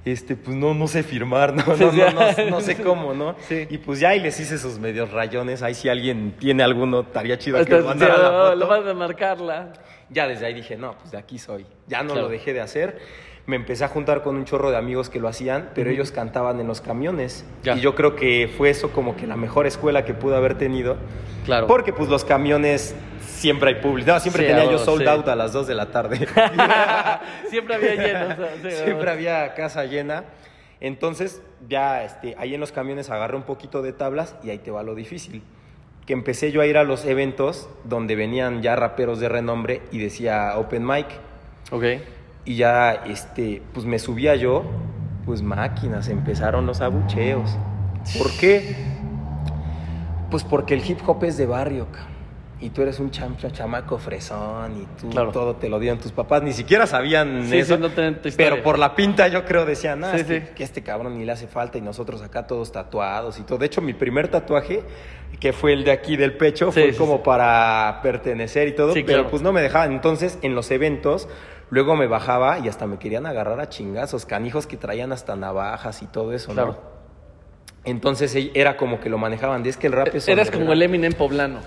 este, pues no, no sé firmar, no, no, no, no, sé cómo, ¿no? Y pues ya ahí les hice sus medios rayones. Ahí si alguien tiene alguno, estaría chido que Hasta- me mandara la sí, foto. Lo vas a marcarla. Ya desde ahí dije, no, pues de aquí soy. Ya no lo dejé de hacer. Me empecé a juntar con un chorro de amigos que lo hacían, pero ellos cantaban en los camiones. Ya. Y yo creo que fue eso como que la mejor escuela que pude haber tenido. Claro. Porque pues los camiones siempre hay público. No, siempre Sí, tenía yo sold sí. out a las 2 de la tarde. Siempre había lleno. o sea, sí, siempre había casa llena. Entonces, ya este, ahí en los camiones agarré un poquito de tablas y ahí te va lo difícil. Que empecé yo a ir a los eventos donde venían ya raperos de renombre y decía open mic. Ok. Y ya, este, pues me subía yo, pues máquinas, empezaron los abucheos. ¿Por qué? Pues porque el hip hop es de barrio, y tú eres un cham- chamaco fresón y tú Claro. todo te lo dieron tus papás, ni siquiera sabían Sí, eso, sí, no pero por la pinta yo creo decían, ah, Sí, que, sí. que este cabrón ni le hace falta y nosotros acá todos tatuados y todo. De hecho, mi primer tatuaje, que fue el de aquí del pecho, fue como para pertenecer y todo, pero claro. pues no me dejaban. Entonces, en los eventos, luego me bajaba y hasta me querían agarrar a chingazos, canijos que traían hasta navajas y todo eso, ¿no? Claro. Entonces e- era como que lo manejaban. Es que el rap es Eras como el underground". Eminem poblano,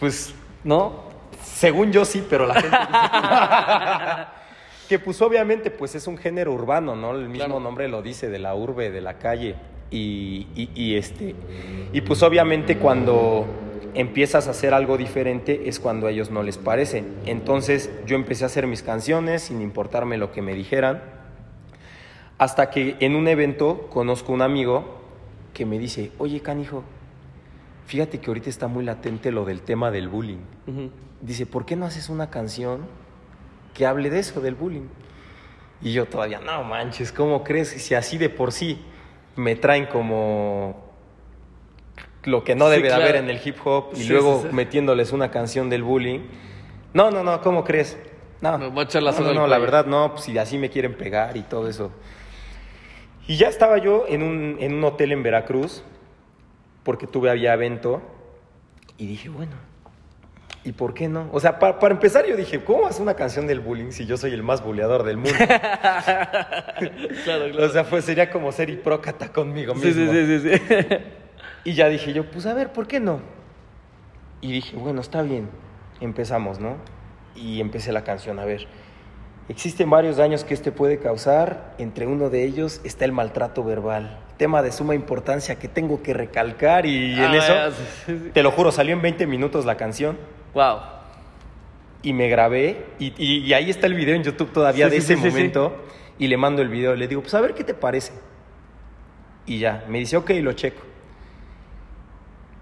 Pues ¿no? según yo sí, pero la gente dice que pues obviamente pues es un género urbano, ¿no? El mismo Claro. nombre lo dice, de la urbe, de la calle. Y, y- y, este y pues obviamente cuando empiezas a hacer algo diferente es cuando a ellos no les parece. Entonces yo empecé a hacer mis canciones sin importarme lo que me dijeran. Hasta que en un evento conozco un amigo que me dice, oye canijo, fíjate que ahorita está muy latente lo del tema del bullying. Dice, ¿por qué no haces una canción que hable de eso, del bullying? Y yo todavía, no manches, ¿cómo crees? Si así de por sí me traen como lo que no Sí, debe de claro. haber en el hip hop y Sí, luego sí, sí. metiéndoles una canción del bullying. No, no, no, ¿cómo crees? No, Me voy a echar la no, no, no, la verdad no, pues si así me quieren pegar y todo eso. Y ya estaba yo en un, en un hotel en Veracruz, porque tuve había evento, y dije, bueno, ¿y por qué no? O sea, pa- para, empezar yo dije, ¿cómo hacer una canción del bullying si yo soy el más buleador del mundo? Claro, claro. o sea, pues sería como ser hiprócata conmigo sí, mismo. sí, sí, sí, sí. Y ya dije yo, pues a ver, ¿por qué no? Y dije, bueno, está bien, empezamos, ¿no? Y empecé la canción, a ver. Existen varios daños que este puede causar, entre uno de ellos está el maltrato verbal, tema de suma importancia que tengo que recalcar y en Ah, eso, ya, sí, sí, sí. te lo juro, salió en 20 minutos la canción Wow. y me grabé y, y- y ahí está el video en YouTube todavía de ese momento y le mando el video, le digo, pues a ver qué te parece. Y ya, me dice, ok, lo checo.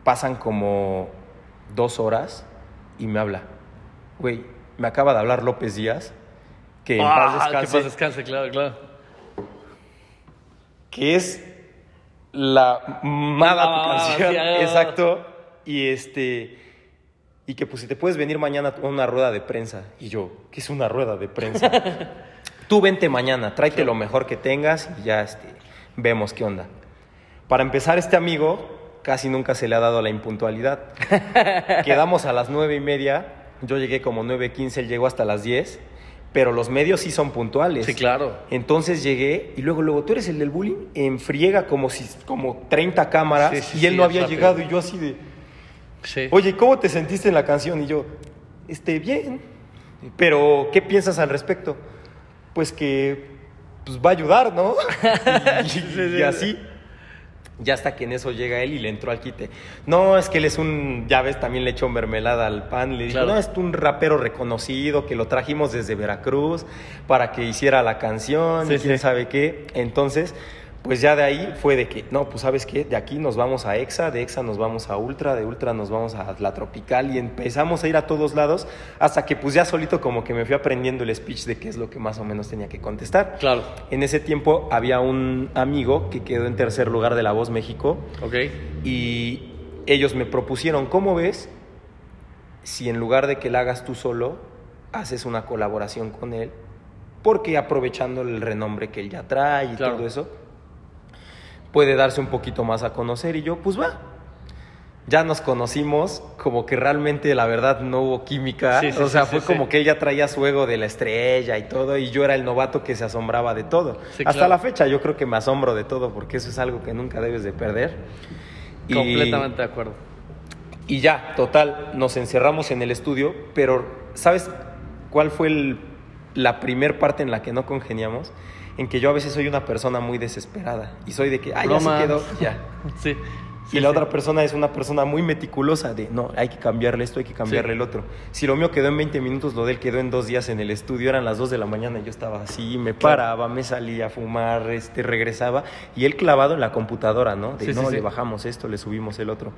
Pasan como dos horas y me habla, güey, me acaba de hablar López Díaz, que en paz Ah, que descanse, paz descanse, claro, claro. que es la mada tu Ah, canción, sí, ah. exacto, y este y que pues si te puedes venir mañana a una rueda de prensa y yo, ¿qué es una rueda de prensa? Tú vente mañana, tráete lo mejor que tengas y ya este, vemos qué onda. Para empezar, este amigo casi nunca se le ha dado la impuntualidad. Quedamos a las nueve y media, yo llegué como 9.15, él llegó hasta las 10, pero los medios sí son puntuales. Sí, claro. Entonces llegué y luego, luego, tú eres el del bullying, en friega como, si, como 30 cámaras Sí, sí, y él sí, no había llegado y yo así de, Sí. oye, ¿cómo te sentiste en la canción? Y yo, este, bien, pero ¿qué piensas al respecto? Pues que pues, va a ayudar, ¿no? y, Sí, sí, y sí. así. Ya hasta que en eso llega él y le entró al quite. No, es que él es un, ya ves, también le echó mermelada al pan. Le dijo, Claro. no, es un rapero reconocido que lo trajimos desde Veracruz para que hiciera la canción Sí, y quién sí. sabe qué. Entonces, pues ya de ahí fue de que, no, pues sabes qué, de aquí nos vamos a EXA, de EXA nos vamos a Ultra, de Ultra nos vamos a la Tropical y empezamos a ir a todos lados hasta que pues ya solito como que me fui aprendiendo el speech de qué es lo que más o menos tenía que contestar. Claro. En ese tiempo había un amigo que quedó en tercer lugar de La Voz México Ok. y ellos me propusieron, ¿cómo ves si en lugar de que la hagas tú solo, haces una colaboración con él? Porque aprovechando el renombre que él ya trae y Claro. todo eso, puede darse un poquito más a conocer. Y yo, pues va. Ya nos conocimos, como que realmente la verdad no hubo química. Sí, sí, o sea, sí, fue como que ella traía su ego de la estrella y todo, y yo era el novato que se asombraba de todo. Hasta claro. la fecha yo creo que me asombro de todo, porque eso es algo que nunca debes de perder. Y- Completamente de acuerdo. y ya, total, nos encerramos en el estudio, pero ¿sabes cuál fue el- la primer parte en la que no congeniamos? En que yo a veces soy una persona muy desesperada y soy de que, ah, ya se quedó, ya. Sí. y la otra persona es una persona muy meticulosa de, no, hay que cambiarle esto, hay que cambiarle Sí. el otro. Si lo mío quedó en 20 minutos, lo de él quedó en dos días en el estudio, eran las 2 de la mañana y yo estaba así, me paraba, me salía a fumar, este, regresaba y él clavado en la computadora, ¿no? De, no, le bajamos esto, le subimos el otro.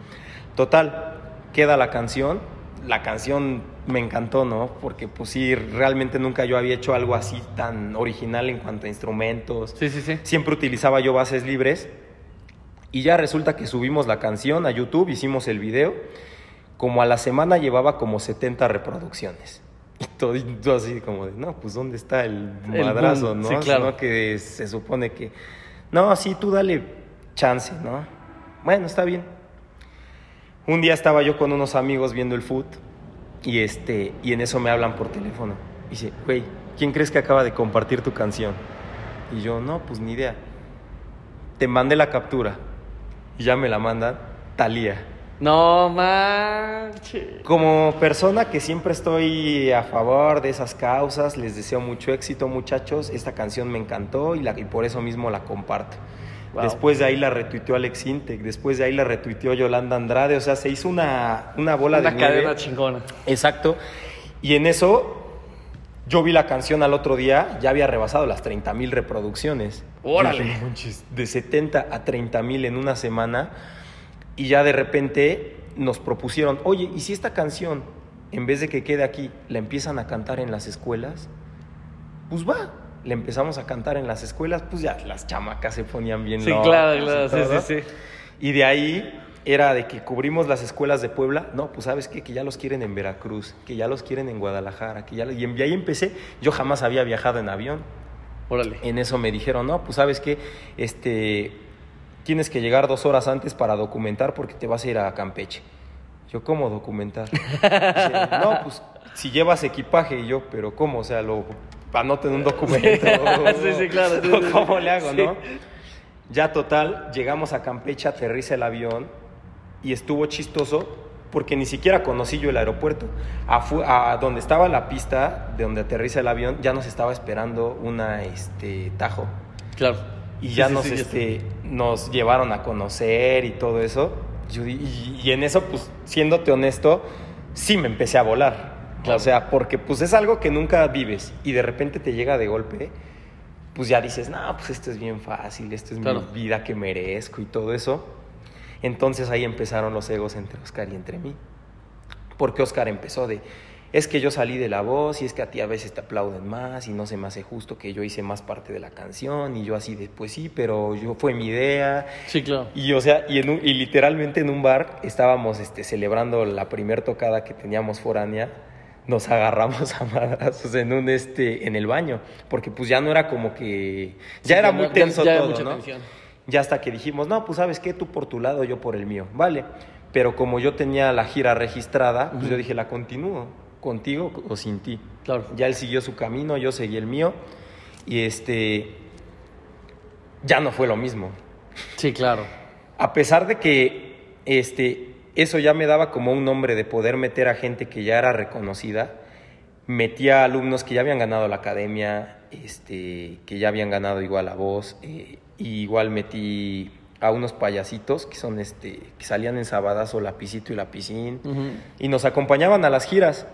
Total, queda la canción. La canción me encantó, ¿no? Porque pues sí, realmente nunca yo había hecho algo así tan original en cuanto a instrumentos. Sí, sí, sí. Siempre utilizaba yo bases libres. Y ya resulta que subimos la canción a YouTube, hicimos el video. Como a la semana llevaba como 70 reproducciones. Y todo, y todo así como de, no, pues ¿dónde está el El madrazo, boom, no? sí, claro. Sino que se supone que, no, sí, tú dale chance, ¿no? Bueno, está bien. Un día estaba yo con unos amigos viendo el foot y, este, y en eso me hablan por teléfono. Y dice, güey, ¿quién crees que acaba de compartir tu canción? Y yo, no, pues ni idea. Te mandé la captura y ya me la mandan Talía. No manches. Como persona que siempre estoy a favor de esas causas, les deseo mucho éxito, muchachos. Esta canción me encantó y, la, y por eso mismo la comparto. Wow. Después de ahí la retuiteó Alex Intec, después de ahí la retuiteó Yolanda Andrade, o sea, se hizo una, una bola Una de nieve. cadena chingona. Exacto. Y en eso yo vi la canción al otro día, ya había rebasado las 30 mil reproducciones. Órale. Dije, "No manches, De 70 a 30 mil en una semana. Y ya de repente nos propusieron, oye, ¿y si esta canción, en vez de que quede aquí, la empiezan a cantar en las escuelas? Pues va. Le empezamos a cantar en las escuelas, pues ya las chamacas se ponían bien Sí, locas claro, claro, sí, todo. sí, sí. Y de ahí era de que cubrimos las escuelas de Puebla. No, pues sabes qué? que ya los quieren en Veracruz, que ya los quieren en Guadalajara, que ya y en- y ahí empecé. Yo jamás había viajado en avión. Órale. En eso me dijeron, no, pues sabes qué, este, tienes que llegar dos horas antes para documentar porque te vas a ir a Campeche. Yo, ¿cómo documentar? Dice, no, pues si llevas equipaje y yo, pero ¿cómo? O sea, lo anoto en un documento. Sí, sí, claro, sí, ¿O sí, ¿Cómo le hago, no? Ya total, llegamos a Campeche, aterriza el avión y estuvo chistoso porque ni siquiera conocí yo el aeropuerto. A donde estaba la pista, de donde aterriza el avión, ya nos estaba esperando una este, Tajo. Claro. Y ya sí, nos, sí, este, nos llevaron a conocer y todo eso. Y en eso, pues, siéndote honesto, sí me empecé a volar. Claro. O sea, porque pues es algo que nunca vives y de repente te llega de golpe, pues ya dices, no, pues esto es bien fácil, esto es Claro. mi vida que merezco y todo eso. Entonces ahí empezaron los egos entre Oscar y entre mí. Porque Oscar empezó de, es que yo salí de la voz y es que a ti a veces te aplauden más y no se me hace justo que yo hice más parte de la canción y yo así de, pues sí, pero yo fue mi idea. Sí, claro. Y o sea, y, en un- y literalmente en un bar estábamos este, celebrando la primer tocada que teníamos foránea, nos agarramos a madrazos en un este, en el baño, porque pues ya no era como que, ya Sí, era no, muy tenso ya todo, mucha ¿no? tensión. Ya hasta que dijimos, no, pues sabes qué, tú por tu lado, yo por el mío, vale. Pero como yo tenía la gira registrada, pues yo dije, la continúo, contigo o sin ti. Claro. Ya él siguió su camino, yo seguí el mío, y este, ya no fue lo mismo. Sí, claro. A pesar de que este, eso ya me daba como un nombre de poder meter a gente que ya era reconocida, metía a alumnos que ya habían ganado la academia, este, que ya habían ganado igual la voz, eh, y igual metí a unos payasitos que son este, que salían en Sabadazo, Lapicito y Lapicín, Ujú. y nos acompañaban a las giras,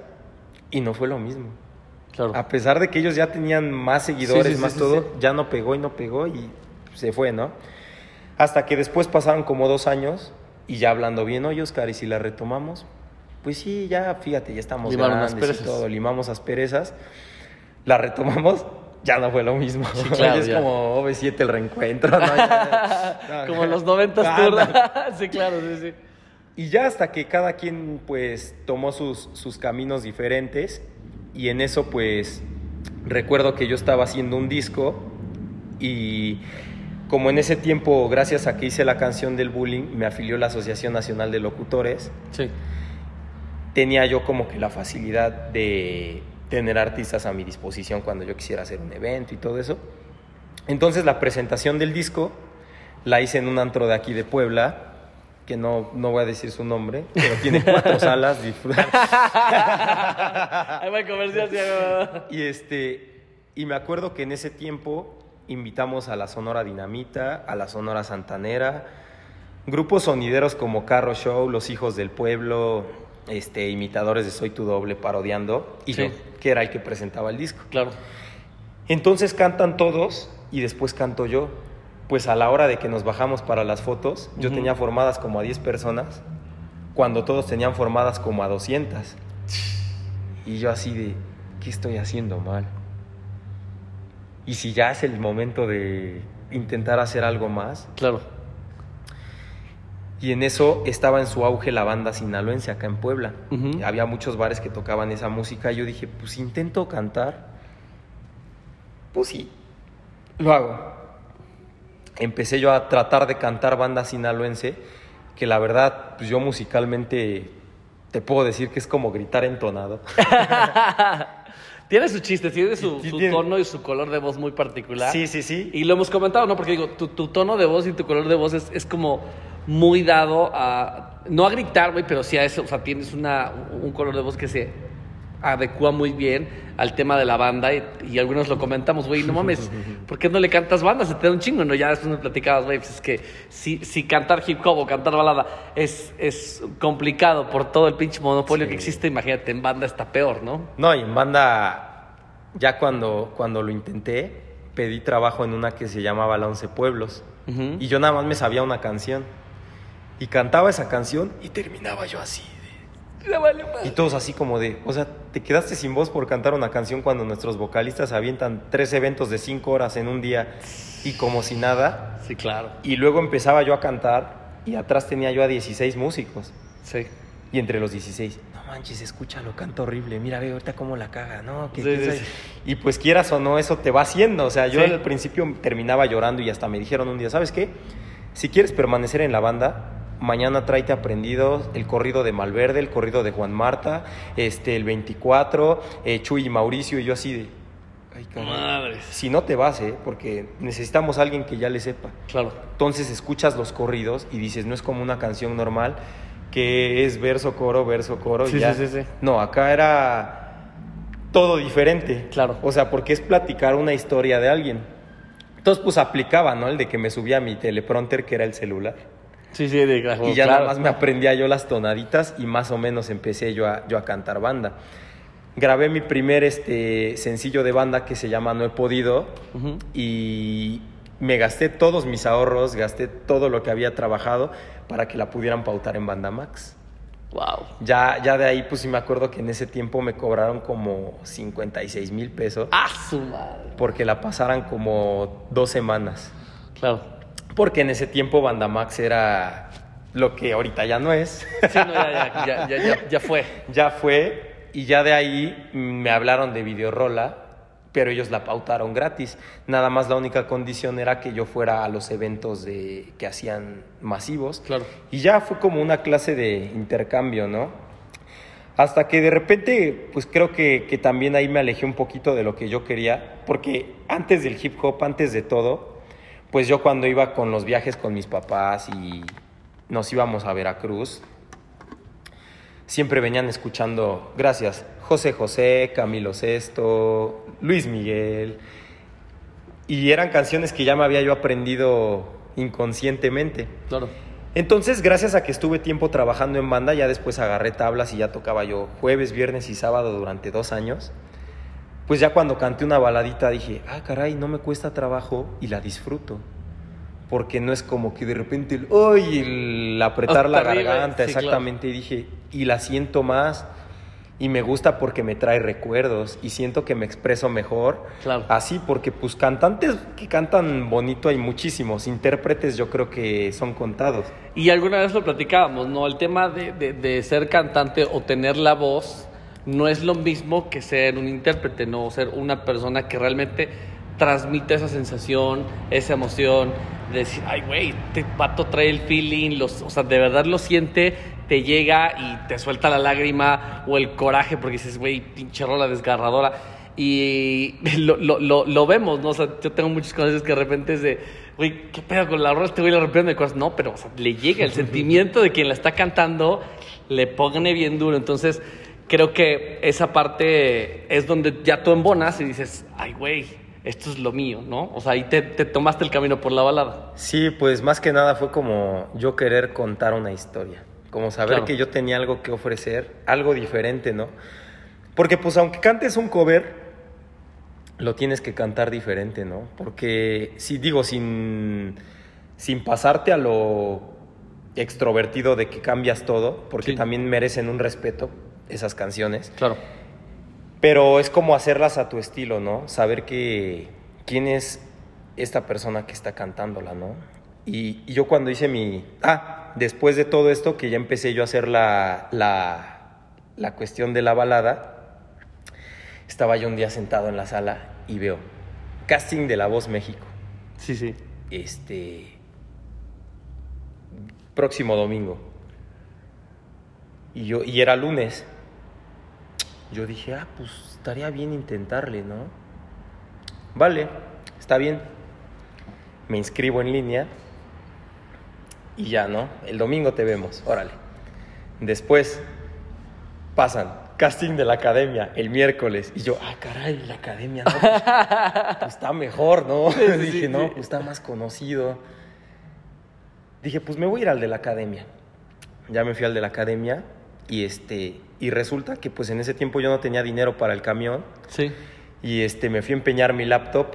y no fue lo mismo. Claro. A pesar de que ellos ya tenían más seguidores, Sí, sí, sí, más sí, todo, ya no pegó y no pegó y se fue, ¿no? Hasta que después pasaron como dos años y ya hablando bien, oye Oscar, ¿y si la retomamos? Pues sí, ya fíjate, ya estamos Limaron grandes y todo, limamos asperezas, la retomamos, ya no fue lo mismo. Sí, claro, es ya. como OV7 el reencuentro, ¿no? Ya- ya- Como en los 90 Anda. sí, claro, sí, sí. Y ya hasta que cada quien pues tomó sus, sus caminos diferentes y en eso pues recuerdo que yo estaba haciendo un disco y como en ese tiempo gracias a que hice la canción del bullying me afilió la Asociación Nacional de Locutores, Sí. tenía yo como que la facilidad de tener artistas a mi disposición cuando yo quisiera hacer un evento y todo eso. Entonces la presentación del disco la hice en un antro de aquí de Puebla, que no, no voy a decir su nombre, pero tiene cuatro salas. Ahí va el comercial, y, este, y me acuerdo que en ese tiempo invitamos a la Sonora Dinamita, a la Sonora Santanera, grupos sonideros como Carro Show, Los Hijos del Pueblo, este, imitadores de Soy Tu Doble, parodiando, y Sí. yo, que era el que presentaba el disco. Claro. Entonces cantan todos y después canto yo. Pues a la hora de que nos bajamos para las fotos, yo tenía formadas como a 10 personas, cuando todos tenían formadas como a 200. Y yo así de, ¿qué estoy haciendo mal? Y si ya es el momento de intentar hacer algo más. Claro. Y en eso estaba en su auge la banda sinaloense acá en Puebla. Había muchos bares que tocaban esa música. Y yo dije, pues intento cantar. Pues sí, lo hago. Empecé yo a tratar de cantar banda sinaloense, que la verdad, pues yo musicalmente te puedo decir que es como gritar entonado. Tiene su chiste, tiene su, Sí, su tiene- tono y su color de voz muy particular. Sí, sí, sí. Y lo hemos comentado, ¿no? Porque digo, tu, tu tono de voz y tu color de voz es, es como muy dado a. No a gritar, güey, pero sí a eso. O sea, tienes una, un color de voz que se adecua muy bien al tema de la banda. Y, y algunos lo comentamos, güey, no mames, ¿por qué no le cantas banda? Se te da un chingo, ¿no? Ya después nos platicabas, güey, pues es que si, si cantar hip hop o cantar balada es, es complicado por todo el pinche monopolio Sí. que existe, imagínate, en banda está peor, ¿no? No, y en banda, ya cuando, cuando lo intenté, pedí trabajo en una que se llamaba La Once Pueblos. Y yo nada más me sabía una canción. Y cantaba esa canción y terminaba yo así. Vale madre. Y todos así como de, o sea, te quedaste sin voz por cantar una canción cuando nuestros vocalistas avientan tres eventos de cinco horas en un día y como si nada. Sí, claro. Y luego empezaba yo a cantar y atrás tenía yo a 16 músicos. Sí. Y entre los 16, no manches, escúchalo, canta horrible. Mira, ve ahorita cómo la caga, ¿no? Que Sí, sabe. sí. Y pues quieras o no, eso te va haciendo. O sea, yo Sí. al principio terminaba llorando y hasta me dijeron un día, ¿sabes qué? Si quieres permanecer en la banda, mañana tráete aprendidos el corrido de Malverde, el corrido de Juan Marta, este, el 24, eh, Chuy y Mauricio. Y yo así de, ay. Madres. Si no te vas, ¿eh? Porque necesitamos a alguien que ya le sepa. Claro. Entonces escuchas los corridos y dices, no es como una canción normal que es verso, coro, verso, coro. y Sí, ya. sí, sí, sí. No, acá era todo diferente. Claro. O sea, porque es platicar una historia de alguien. Entonces, pues aplicaba, ¿no? El de que me subía a mi teleprompter, que era el celular. Sí, sí, de claro. y ya claro. nada más me aprendía yo las tonaditas y más o menos empecé yo a, yo a cantar banda. Grabé mi primer este, sencillo de banda que se llama No he podido y me gasté todos mis ahorros, gasté todo lo que había trabajado para que la pudieran pautar en Banda Max. Wow. Ya, ya de ahí, pues sí me acuerdo que en ese tiempo me cobraron como 56 mil pesos ¡Ah, su madre! porque la pasaran como dos semanas. Claro. Porque en ese tiempo Banda Max era lo que ahorita ya no es. Sí, no, ya, ya, fue. ya fue y ya de ahí me hablaron de Videorola, pero ellos la pautaron gratis. Nada más la única condición era que yo fuera a los eventos de, que hacían masivos. Claro. Y ya fue como una clase de intercambio, ¿no? Hasta que de repente, pues creo que, que también ahí me alejé un poquito de lo que yo quería, porque antes del hip hop, antes de todo, pues yo cuando iba con los viajes con mis papás y nos íbamos a Veracruz, siempre venían escuchando, gracias, José José, Camilo Sesto, Luis Miguel, y eran canciones que ya me había yo aprendido inconscientemente. Claro. Entonces, gracias a que estuve tiempo trabajando en banda, ya después agarré tablas y ya tocaba yo jueves, viernes y sábado durante dos años. Pues ya cuando canté una baladita dije, ah, caray, no me cuesta trabajo y la disfruto. Porque no es como que de repente, el, ¡ay! el apretar la arriba, garganta, sí, claro. exactamente. Y dije, y la siento más. Y me gusta porque me trae recuerdos y siento que me expreso mejor. Claro. Así, porque pues cantantes que cantan bonito hay muchísimos. Intérpretes yo creo que son contados. Y alguna vez lo platicábamos, ¿no? El tema de, de- de ser cantante o tener la voz no es lo mismo que ser un intérprete, ¿no? O ser una persona que realmente transmite esa sensación, esa emoción, de decir, ay, güey, este pato trae el feeling, los, o sea, de verdad lo siente, te llega y te suelta la lágrima o el coraje porque dices, güey, pinche rola desgarradora. Y lo, lo, lo, lo vemos, ¿no? O sea, yo tengo muchos conocidos que de repente es de, güey, ¿qué pedo con la rola? Este güey le rompió el corazón. No, pero o sea, le llega el sentimiento de quien la está cantando, le pone bien duro. Entonces, creo que esa parte es donde ya tú embonas y dices, ay, güey, esto es lo mío, ¿no? O sea, ahí te, te tomaste el camino por la balada. Sí, pues más que nada fue como yo querer contar una historia, como saber Claro. que yo tenía algo que ofrecer, algo diferente, ¿no? Porque pues aunque cantes un cover, lo tienes que cantar diferente, ¿no? Porque si digo, sin, sin pasarte a lo extrovertido de que cambias todo, porque Sí. también merecen un respeto esas canciones. Claro. Pero es como hacerlas a tu estilo, ¿no? Saber que quién es esta persona que está cantándola, ¿no? Y, y yo cuando hice mi... Ah, después de todo esto, que ya empecé yo a hacer la, la, la cuestión de la balada, estaba yo un día sentado en la sala y veo casting de La Voz México. Sí, sí. Este. Próximo domingo. Y yo, y era lunes. Yo dije, ah, pues estaría bien intentarle, ¿no? Vale, está bien. Me inscribo en línea. Y ya, ¿no? El domingo te vemos, órale. Después pasan casting de la academia el miércoles. Y yo, ah, caray, la academia, no, pues, pues está mejor, ¿no? Sí, Dije, sí, no, sí. pues está más conocido. Dije, pues me voy a ir al de la academia. Ya me fui al de la academia y este y resulta que pues en ese tiempo yo no tenía dinero para el camión Sí. y este me fui a empeñar mi laptop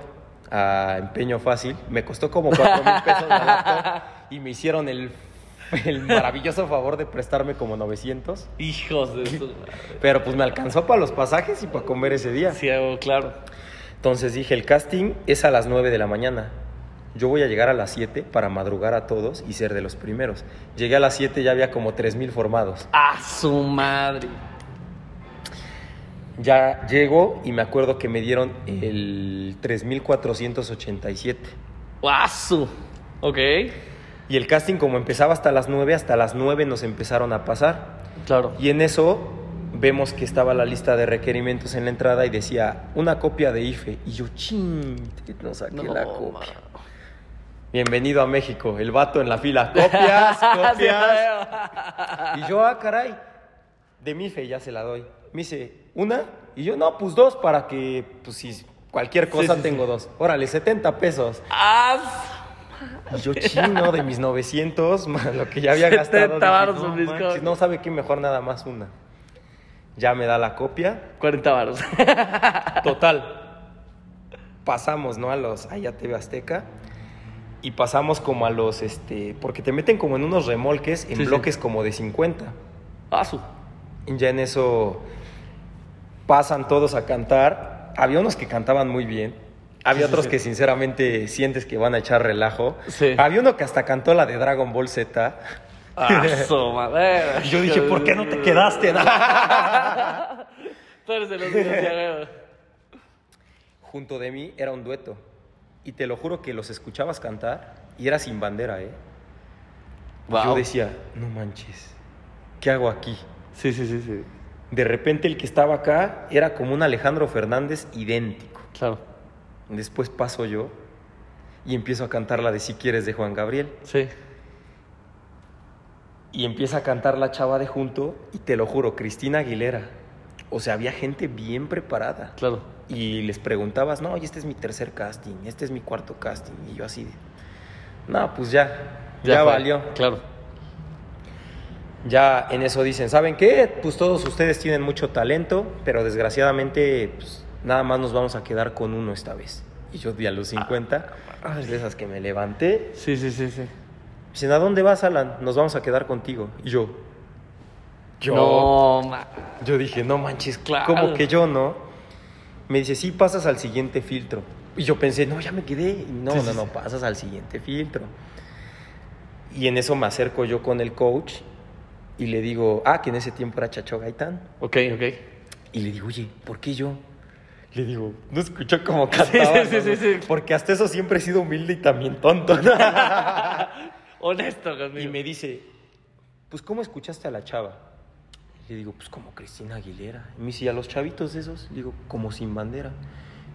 a empeño fácil. Me costó como cuatro mil pesos la laptop y me hicieron el, el maravilloso favor de prestarme como 900. Hijos de su Pero pues me alcanzó para los pasajes y para comer ese día. Sí, claro. Entonces dije, el casting es a las 9 de la mañana. Yo voy a llegar a las 7 para madrugar a todos y ser de los primeros. Llegué a las 7 ya había como 3.000 formados. ¡A su madre! Ya llego y me acuerdo que me dieron el 3.487. ¡Guasu! Ok. Y el casting como empezaba hasta las 9, hasta las 9 nos empezaron a pasar. Claro. Y en eso vemos que estaba la lista de requerimientos en la entrada y decía una copia de IFE. Y yo, ching, no saqué la copia. Bienvenido a México, el vato en la fila. Copias, copias. Y yo, ah, caray, de mi fe ya se la doy. Me dice, ¿una? Y yo, no, pues dos para que, pues si cualquier cosa sí, tengo sí. dos. Órale, 70 pesos. ¡Ah! Y yo, chino, de mis 900, más lo que ya había 70 gastado. dije, no, no sabe qué mejor nada más una. Ya me da la copia. 40 varos. Total. Pasamos, ¿no? A los, TV Azteca. Y pasamos como a los, este, porque te meten como en unos remolques, en Sí, sí. bloques como de 50. ¡Asu! Y ya en eso pasan todos a cantar. Había unos que cantaban muy bien. Había Sí, otros que sinceramente sientes que van a echar relajo. Sí. Había uno que hasta cantó la de Dragon Ball Z. ¡A su madre! Y yo dije, ¿por qué no te quedaste? Tú eres de los. Junto de mí era un dueto. Y te lo juro que los escuchabas cantar y era sin bandera, ¿eh? Yo decía, no manches, ¿qué hago aquí? Sí, sí, sí, sí. De repente el que estaba acá era como un Alejandro Fernández idéntico. Claro. Después paso yo y empiezo a cantar la de Si quieres de Juan Gabriel. Sí. Y empieza a cantar la chava de junto y te lo juro, Cristina Aguilera. O sea, había gente bien preparada. Claro. Y les preguntabas, no, y este es mi tercer casting, este es mi cuarto casting. Y yo así no, pues ya, ya, valió. Claro. Ya en eso dicen, ¿saben qué? Pues todos ustedes tienen mucho talento, pero desgraciadamente pues, nada más nos vamos a quedar con uno esta vez. Y yo di a los 50, Ah, de esas que me levanté. Sí, sí, sí, sí. Dicen, ¿a dónde vas, Alan? Nos vamos a quedar contigo. Y yo, yo, No, yo dije, no manches, Claro. ¿cómo que yo no? Me dice, sí, pasas al siguiente filtro. Y yo pensé, no, ya me quedé. No, Sí, no, no, pasas al siguiente filtro. Y en eso me acerco yo con el coach y le digo, ah, que en ese tiempo era Chacho Gaitán. Ok, ok. Y le digo, oye, ¿por qué yo? Le digo, no escuchó como cantaba. sí, sí, sí. Porque hasta eso siempre he sido humilde y también tonto. Honesto conmigo. y me dice, pues, ¿cómo escuchaste a la chava? Le digo, pues, como Cristina Aguilera. Y me dice, ¿y a los chavitos esos? Le digo, como sin bandera.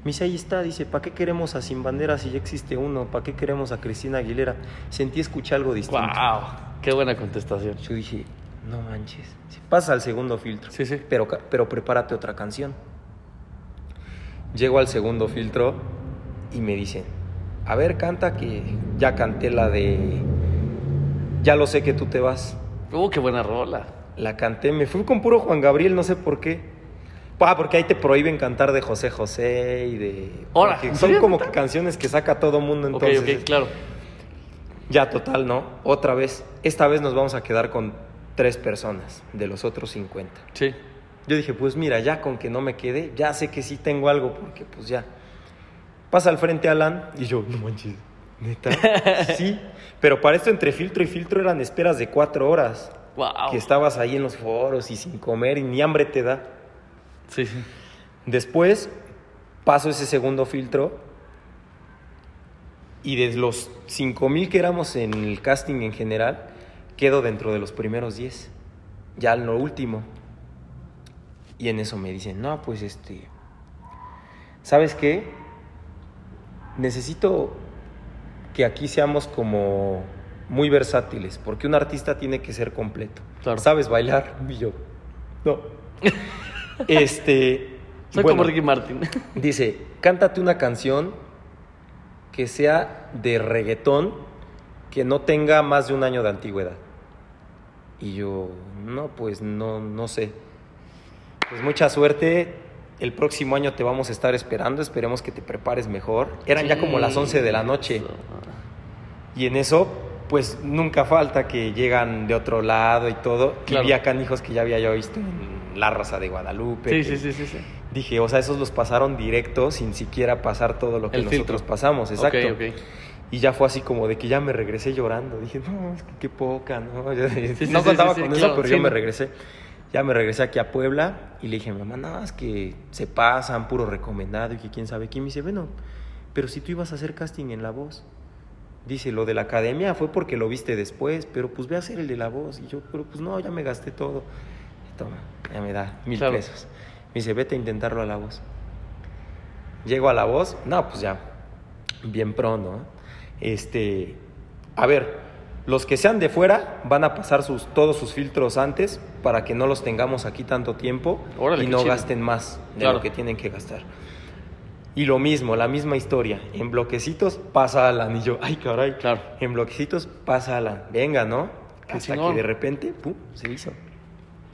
Me dice, ahí está, dice, ¿para qué queremos a Sin Bandera si ya existe uno? ¿Para qué queremos a Cristina Aguilera? Sentí escuchar algo distinto. Wow. Qué buena contestación. Yo dije, no manches. Pasa al segundo filtro. Sí, sí. Pero, pero prepárate otra canción. Llego al segundo filtro y me dicen, a ver, canta que ya canté la de... Ya lo sé que tú te vas. Uh, qué buena rola. La canté, me fui con puro Juan Gabriel, no sé por qué. Ah, porque ahí te prohíben cantar de José José y de... Ahora, porque ¿en son como que canciones que saca todo mundo Ok, entonces. ok, claro. Ya, total, ¿no? Otra vez. Esta vez nos vamos a quedar con tres personas de los otros 50. Sí. Yo dije, pues mira, ya con que no me quede, ya sé que sí tengo algo, porque pues ya. Pasa al frente Alan y yo, no manches, ¿Neta? sí. Pero para esto entre filtro y filtro eran esperas de cuatro horas. Wow. Que estabas ahí en los foros y sin comer y ni hambre te da. Sí, sí. Después paso ese segundo filtro y de los 5000 que éramos en el casting en general, quedo dentro de los primeros 10. Ya en lo último. Y en eso me dicen, no, pues este, ¿sabes qué? Necesito que aquí seamos como muy versátiles, porque un artista tiene que ser completo. Claro. ¿Sabes bailar? Y yo, no. este... Soy bueno, como Ricky Martin. Dice, cántate una canción que sea de reggaetón, que no tenga más de un año de antigüedad. Y yo, no, pues no, no sé. Pues mucha suerte. El próximo año te vamos a estar esperando. Esperemos que te prepares mejor. Eran ya como las 11 de la noche. Y en eso, pues nunca falta que llegan de otro lado y todo. Claro. Y vi acá hijos que ya había yo visto en La Raza de Guadalupe. Sí, sí, sí, sí, sí. Dije, o sea, esos los pasaron directo sin siquiera pasar todo lo que El nosotros filtro. pasamos, exacto. Y ya fue así como de que ya me regresé llorando. Dije, no, es que qué poca, ¿no? Sí, no contaba con claro, eso, pero yo me regresé. Ya me regresé aquí a Puebla y le dije a mamá, no, es que se pasan, puro recomendado y que quién sabe quién. Me dice, bueno, pero si tú ibas a hacer casting en La Voz. Dice, lo de la academia fue porque lo viste después, pero pues ve a hacer el de La Voz. Y yo, pero pues no, ya me gasté todo. Toma, ya me da mil Claro. pesos. Me dice, vete a intentarlo a La Voz. Llego a La Voz, no, pues ya, bien pronto. ¿no? Este, a ver, los que sean de fuera van a pasar sus, todos sus filtros antes para que no los tengamos aquí tanto tiempo Órale, y no chido. gasten más de Claro. lo que tienen que gastar. Y lo mismo, la misma historia. En bloquecitos pasa Alan y yo, ay caray. Claro. En bloquecitos pasa Alan. Venga, ¿no? Ah, Hasta que de repente, pum, se hizo.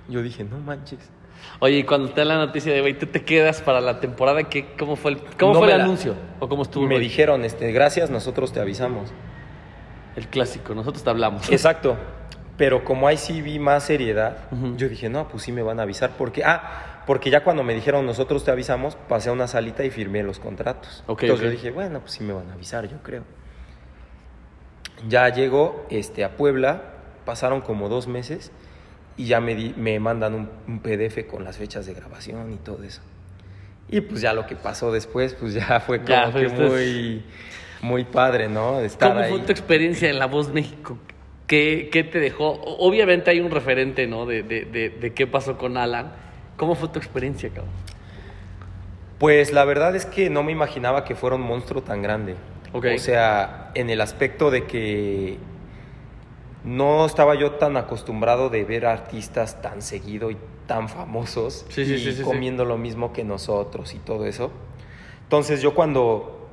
Yo dije, no manches. Oye, y cuando te dan la noticia de, güey, tú te quedas para la temporada, ¿qué, ¿cómo fue el, cómo No fue el la- anuncio? ¿O cómo estuvo? me dijeron, este, gracias, nosotros te avisamos. El clásico, nosotros te hablamos. Exacto. Pero como ahí sí vi más seriedad, yo dije, no, pues sí me van a avisar. Porque, ah, porque ya cuando me dijeron nosotros te avisamos, pasé a una salita y firmé los contratos. Ok, Entonces ok. yo dije, bueno, pues sí me van a avisar, yo creo. Ya llego este, a Puebla, pasaron como dos meses y ya me, di- me mandan un, un PDF con las fechas de grabación y todo eso. Y pues ya lo que pasó después, pues ya fue como Ya, que muy, muy padre, ¿no? Estar ¿Cómo ahí. fue tu experiencia en La Voz México? ¿Qué, qué te dejó? Obviamente hay un referente, ¿no? De, de, de, de qué pasó con Alan. ¿Cómo fue tu experiencia, cabrón? Pues la verdad es que no me imaginaba que fuera un monstruo tan grande. Ok. O sea, en el aspecto de que no estaba yo tan acostumbrado de ver artistas tan seguido y tan famosos Sí, y sí, sí, sí. comiendo lo mismo que nosotros y todo eso. Entonces yo cuando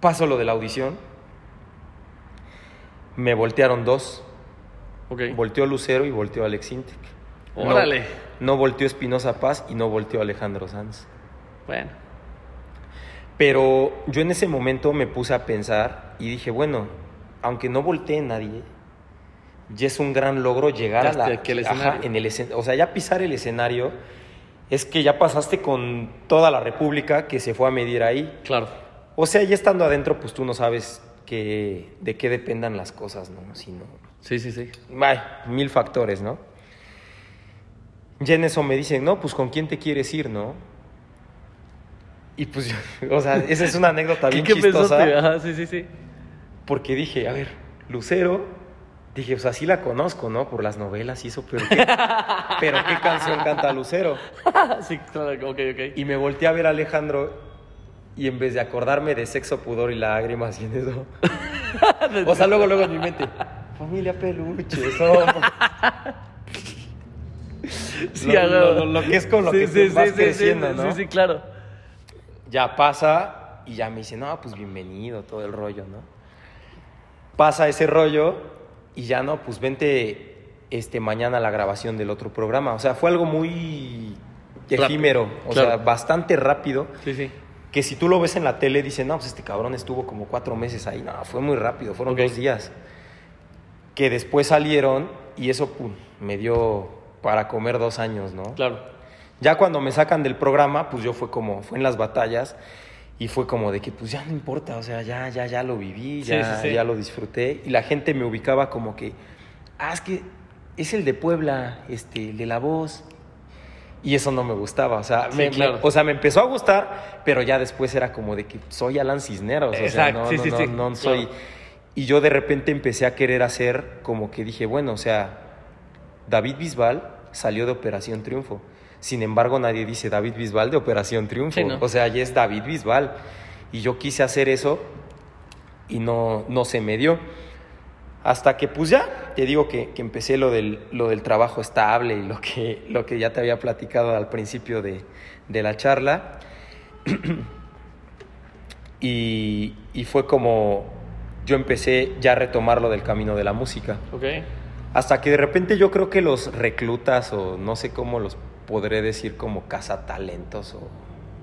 paso lo de la audición, me voltearon dos. Ok. Volteó Lucero y volteó Alex Intec. No- Órale. no volteó Espinosa Paz y no volteó Alejandro Sanz. Bueno. Pero yo en ese momento me puse a pensar y dije, bueno, aunque no voltee nadie, ya es un gran logro llegar Ya a la... al Ajá, en el escen- o sea, ya pisar el escenario es que ya pasaste con toda la república que se fue a medir ahí. Claro. O sea, ya estando adentro, pues tú no sabes que, de qué dependan las cosas, ¿no? Sino, Sí, sí, sí. mil factores, ¿no? Ya en eso me dicen, no, pues con quién te quieres ir, ¿no? Y pues, yo- o sea, esa es una anécdota bien ¿Qué, qué chistosa. Ajá, sí, sí, sí. Porque dije, a ver, Lucero, dije, o sea, sí la conozco, ¿no? Por las novelas y eso, pero ¿qué, pero ¿qué canción canta Lucero? sí, claro, ok, ok. Y me volteé a ver a Alejandro y en vez de acordarme de sexo, pudor y lágrimas y en eso. O sea, luego, luego en mi mente, familia peluche, somos. Sí, lo, a lo- huevo. lo- lo que es con lo Sí, que sí, vas sí, creciendo, sí, ¿no? Sí, sí, claro. Ya pasa y ya me dice, no, pues bienvenido, todo el rollo, ¿no? Pasa ese rollo y ya no, pues vente este, mañana la grabación del otro programa. O sea, fue algo muy efímero, o claro. sea, bastante rápido. Sí, sí. Que si tú lo ves en la tele, dicen, no, pues este cabrón estuvo como cuatro meses ahí. No, fue muy rápido, fueron dos días. Que después salieron y eso pum, me dio para comer dos años, ¿no? Claro. Ya cuando me sacan del programa, pues yo fue como, fue en las batallas. Y fue como de que, pues ya no importa, o sea, ya, ya, ya lo viví, Sí, ya, sí, sí. ya lo disfruté. Y la gente me ubicaba como que, ah, es que es el de Puebla, este, el de la voz. Y eso no me gustaba, o sea, Sí, me, claro. me- o sea, me empezó a gustar, pero ya después era como de que soy Alan Cisneros, o sea, Exacto, no, sí, no, sí, no, sí, no soy... claro. Y yo de repente empecé a querer hacer como que dije, bueno, o sea, David Bisbal salió de Operación Triunfo. Sin embargo, nadie dice David Bisbal de Operación Triunfo. Sí, ¿no? O sea, ya es David Bisbal. Y yo quise hacer eso y no, no se me dio. Hasta que pues ya, te digo que, que empecé lo del, lo del trabajo estable y lo que, lo que ya te había platicado al principio de, de la charla. y, y fue como yo empecé ya a retomar lo del camino de la música. Ok. Hasta que de repente yo creo que los reclutas o no sé cómo los podré decir como cazatalentos o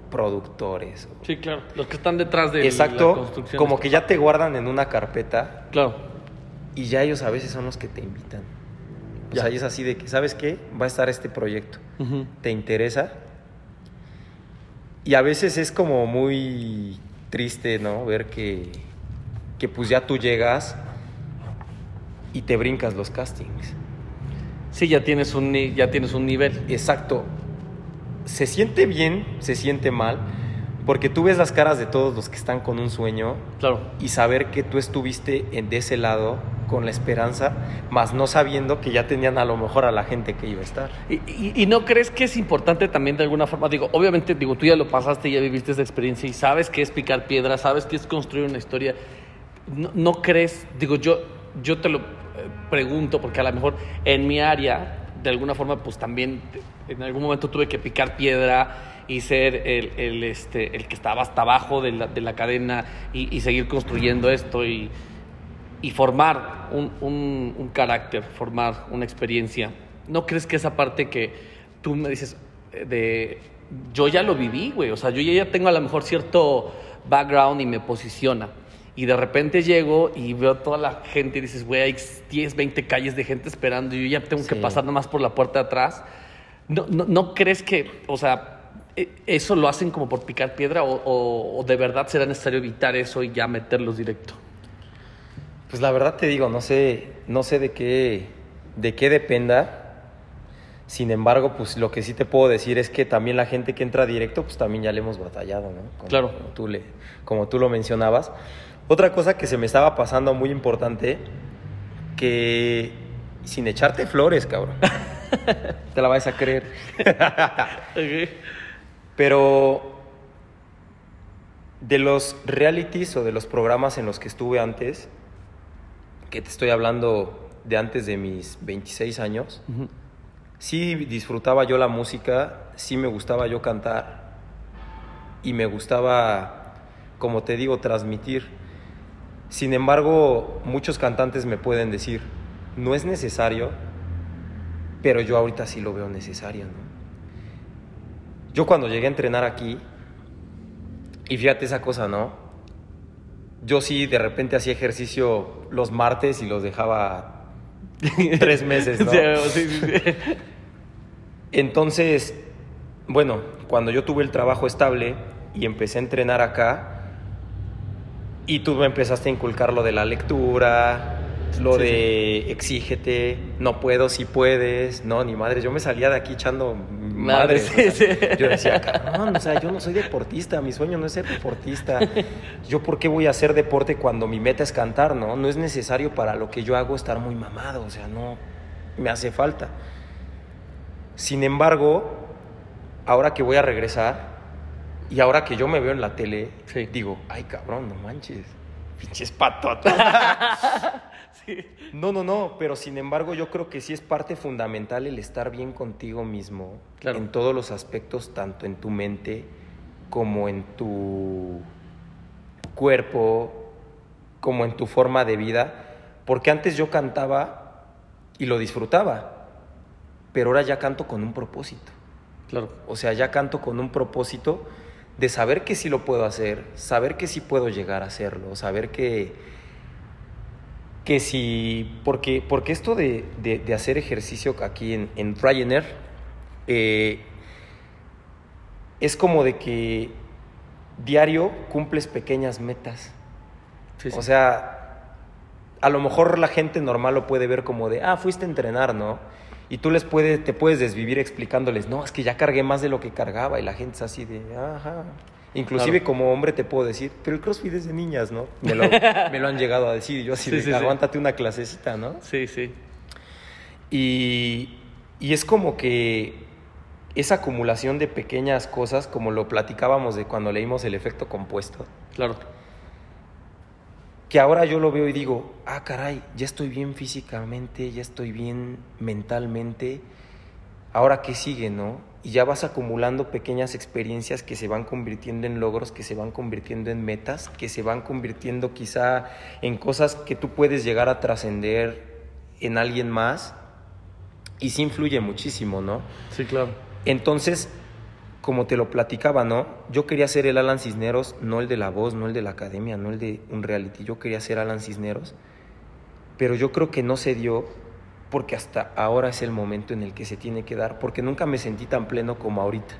productores. o- Sí, claro. Los que están detrás de la Exacto, construcción. como que ya te guardan en una carpeta Claro. y ya ellos a veces son los que te invitan. O Ya. sea, y es así de que, ¿sabes qué? Va a estar este proyecto. ¿Te interesa? Y a veces es como muy triste, ¿no? Ver que, que pues ya tú llegas y te brincas los castings. Sí, ya tienes un, ya tienes un nivel. Exacto. Se siente bien, se siente mal, porque tú ves las caras de todos los que están con un sueño Claro. y saber que tú estuviste en, de ese lado con la esperanza, más no sabiendo que ya tenían a lo mejor a la gente que iba a estar. Y, y- y no crees que es importante también de alguna forma? Digo, obviamente, digo, tú ya lo pasaste, ya viviste esa experiencia y sabes que es picar piedra, sabes que es construir una historia. ¿No, no crees? Digo, yo, yo te lo pregunto porque a lo mejor en mi área, de alguna forma, pues también en algún momento tuve que picar piedra y ser el, el, este, el que estaba hasta abajo de la, de la cadena y, seguir construyendo esto y, y formar un, un- un carácter, formar una experiencia. ¿No crees que esa parte que tú me dices eh, de yo ya lo viví, güey? O sea, yo ya tengo a lo mejor cierto background y me posiciona. Y de repente llego y veo toda la gente y dices, güey, hay 10, 20 calles de gente esperando y yo ya tengo que pasar nomás por la puerta de atrás. ¿No, no, no crees que, o sea, e- eso lo hacen como por picar piedra o, o- o de verdad será necesario evitar eso y ya meterlos directo? Pues la verdad te digo, no sé, no sé de qué, de qué dependa. Sin embargo, pues lo que sí te puedo decir es que también la gente que entra directo, pues también ya le hemos batallado, ¿no? Como, Claro. Como tú, le, como tú lo mencionabas. Otra cosa que se me estaba pasando muy importante, que sin echarte flores, cabrón. te la vas a creer. Pero de los realities o de los programas en los que estuve antes, que te estoy hablando de antes de mis 26 años, Ujú. sí disfrutaba yo la música, sí me gustaba yo cantar y me gustaba, como te digo, transmitir. Sin embargo, muchos cantantes me pueden decir, no es necesario, pero yo ahorita sí lo veo necesario, ¿no? Yo cuando llegué a entrenar aquí, y fíjate esa cosa, ¿no? Yo sí de repente hacía ejercicio los martes y los dejaba tres meses, ¿no? Sí, sí, sí. Entonces, bueno, cuando yo tuve el trabajo estable y empecé a entrenar acá, y tú me empezaste a inculcar lo de la lectura, lo Sí, de exígete, no puedo si puedes, no, ni madre, yo me salía de aquí echando Madre, madres. sí, o sea, sí. Yo decía, cabrón, o sea, yo no soy deportista, mi sueño no es ser deportista. Yo, ¿por qué voy a hacer deporte cuando mi meta es cantar, no? No es necesario para lo que yo hago estar muy mamado, o sea, no me hace falta. Sin embargo, ahora que voy a regresar y ahora que yo me veo en la tele, Sí. digo, ay cabrón, no manches, pinches patotas. No, no, no, pero sin embargo yo creo que sí es parte fundamental el estar bien contigo mismo Claro. en todos los aspectos, tanto en tu mente como en tu cuerpo, como en tu forma de vida, porque antes yo cantaba y lo disfrutaba, pero ahora ya canto con un propósito. Claro. O sea, ya canto con un propósito de saber que sí lo puedo hacer, saber que sí puedo llegar a hacerlo, saber que, que sí, porque, porque esto de, de- de hacer ejercicio aquí en, en Ryanair eh, es como de que diario cumples pequeñas metas. Sí, sí. O sea, a lo mejor la gente normal lo puede ver como de, ah, fuiste a entrenar, ¿no? Y tú les puedes, te puedes desvivir explicándoles, no, es que ya cargué más de lo que cargaba y la gente es así de, ajá. Inclusive Claro. como hombre te puedo decir, pero el CrossFit es de niñas, ¿no? Me lo, me lo han llegado a decir y yo así Sí, de, sí, una clasecita, ¿no? sí, sí. Y, y es como que esa acumulación de pequeñas cosas, como lo platicábamos de cuando leímos el efecto compuesto, Claro. Que ahora yo lo veo y digo, ah, caray, ya estoy bien físicamente, ya estoy bien mentalmente, ahora qué sigue, ¿no? Y ya vas acumulando pequeñas experiencias que se van convirtiendo en logros, que se van convirtiendo en metas, que se van convirtiendo quizá en cosas que tú puedes llegar a trascender en alguien más, y sí influye muchísimo, ¿no? Sí, claro. Entonces, como te lo platicaba, ¿no? Yo quería ser el Alan Cisneros, no el de la voz, no el de la academia, no el de un reality. Yo quería ser Alan Cisneros, pero yo creo que no se dio porque hasta ahora es el momento en el que se tiene que dar, porque nunca me sentí tan pleno como ahorita.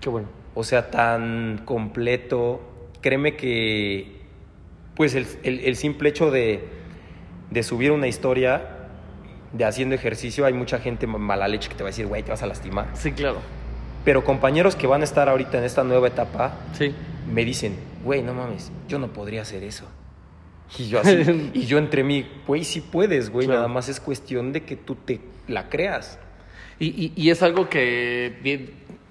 Qué bueno. O sea, tan completo. Créeme que, pues, el, el- el simple hecho de, de subir una historia de haciendo ejercicio, hay mucha gente mala leche que te va a decir, güey, te vas a lastimar. Sí, claro. Pero compañeros que van a estar ahorita en esta nueva etapa Sí. me dicen, güey, no mames, yo no podría hacer eso. Y yo así, y yo entre mí, güey, sí puedes, güey, Claro. nada más es cuestión de que tú te la creas. Y, y- y es algo que bien,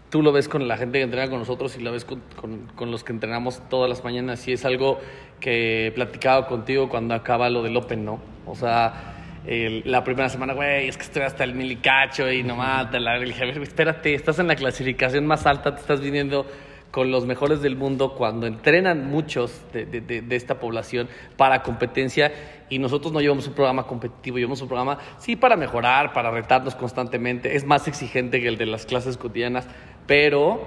tú lo ves con la gente que entrena con nosotros y lo ves con, con- con los que entrenamos todas las mañanas y es algo que platicaba contigo cuando acaba lo del Open, ¿no? O sea, la primera semana, güey, es que estoy hasta el milicacho y nomás te la... dije, espérate, estás en la clasificación más alta, te estás viniendo con los mejores del mundo cuando entrenan muchos de, de- de- de esta población para competencia y nosotros no llevamos un programa competitivo, llevamos un programa, sí, para mejorar, para retarnos constantemente, es más exigente que el de las clases cotidianas, pero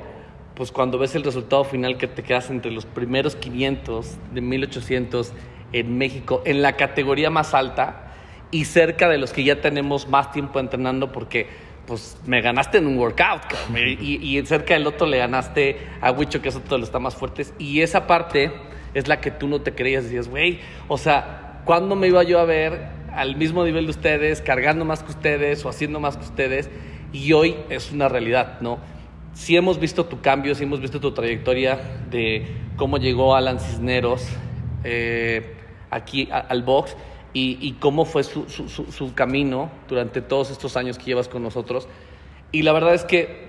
pues cuando ves el resultado final que te quedas entre los primeros 500 de 1800 en México, en la categoría más alta y cerca de los que ya tenemos más tiempo entrenando porque pues me ganaste en un workout y, y cerca del otro le ganaste a Huicho que es otro de los está más fuertes. Y esa parte es la que tú no te creías. Decías güey o sea ¿cuándo me iba yo a ver al mismo nivel de ustedes cargando más que ustedes o haciendo más que ustedes y hoy es una realidad no sí hemos visto tu cambio, sí hemos visto tu trayectoria de cómo llegó Alan Cisneros eh, aquí a- al box y, cómo fue su- su camino durante todos estos años que llevas con nosotros. Y la verdad es que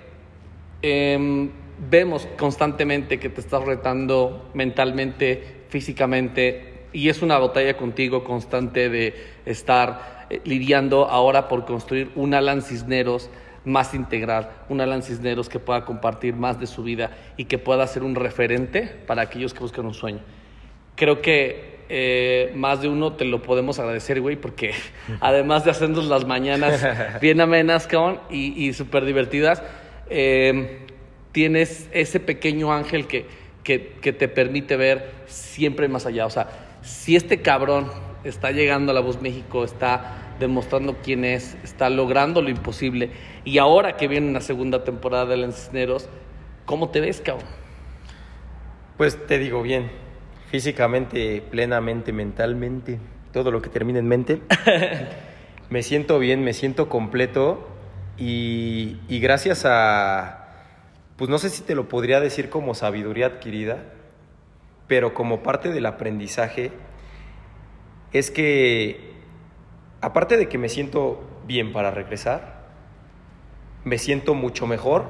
em, vemos constantemente que te estás retando mentalmente, físicamente, y es una batalla contigo constante de estar eh, lidiando ahora por construir un Alan Cisneros más integral, un Alan Cisneros que pueda compartir más de su vida y que pueda ser un referente para aquellos que buscan un sueño. Creo que eh, más de uno te lo podemos agradecer, güey, porque además de hacernos las mañanas bien amenas, cabrón, y, y súper divertidas, eh, tienes ese pequeño ángel que, que, te permite ver siempre más allá. O sea, si este cabrón está llegando a La Voz México, está demostrando quién es, está logrando lo imposible, y ahora que viene una segunda temporada de Los Cisneros, ¿cómo te ves, cabrón? Pues te digo bien, físicamente, plenamente, mentalmente, todo lo que termine en mente. me siento bien, me siento completo y, y gracias a, pues no sé si te lo podría decir como sabiduría adquirida, pero como parte del aprendizaje, es que aparte de que me siento bien para regresar, me siento mucho mejor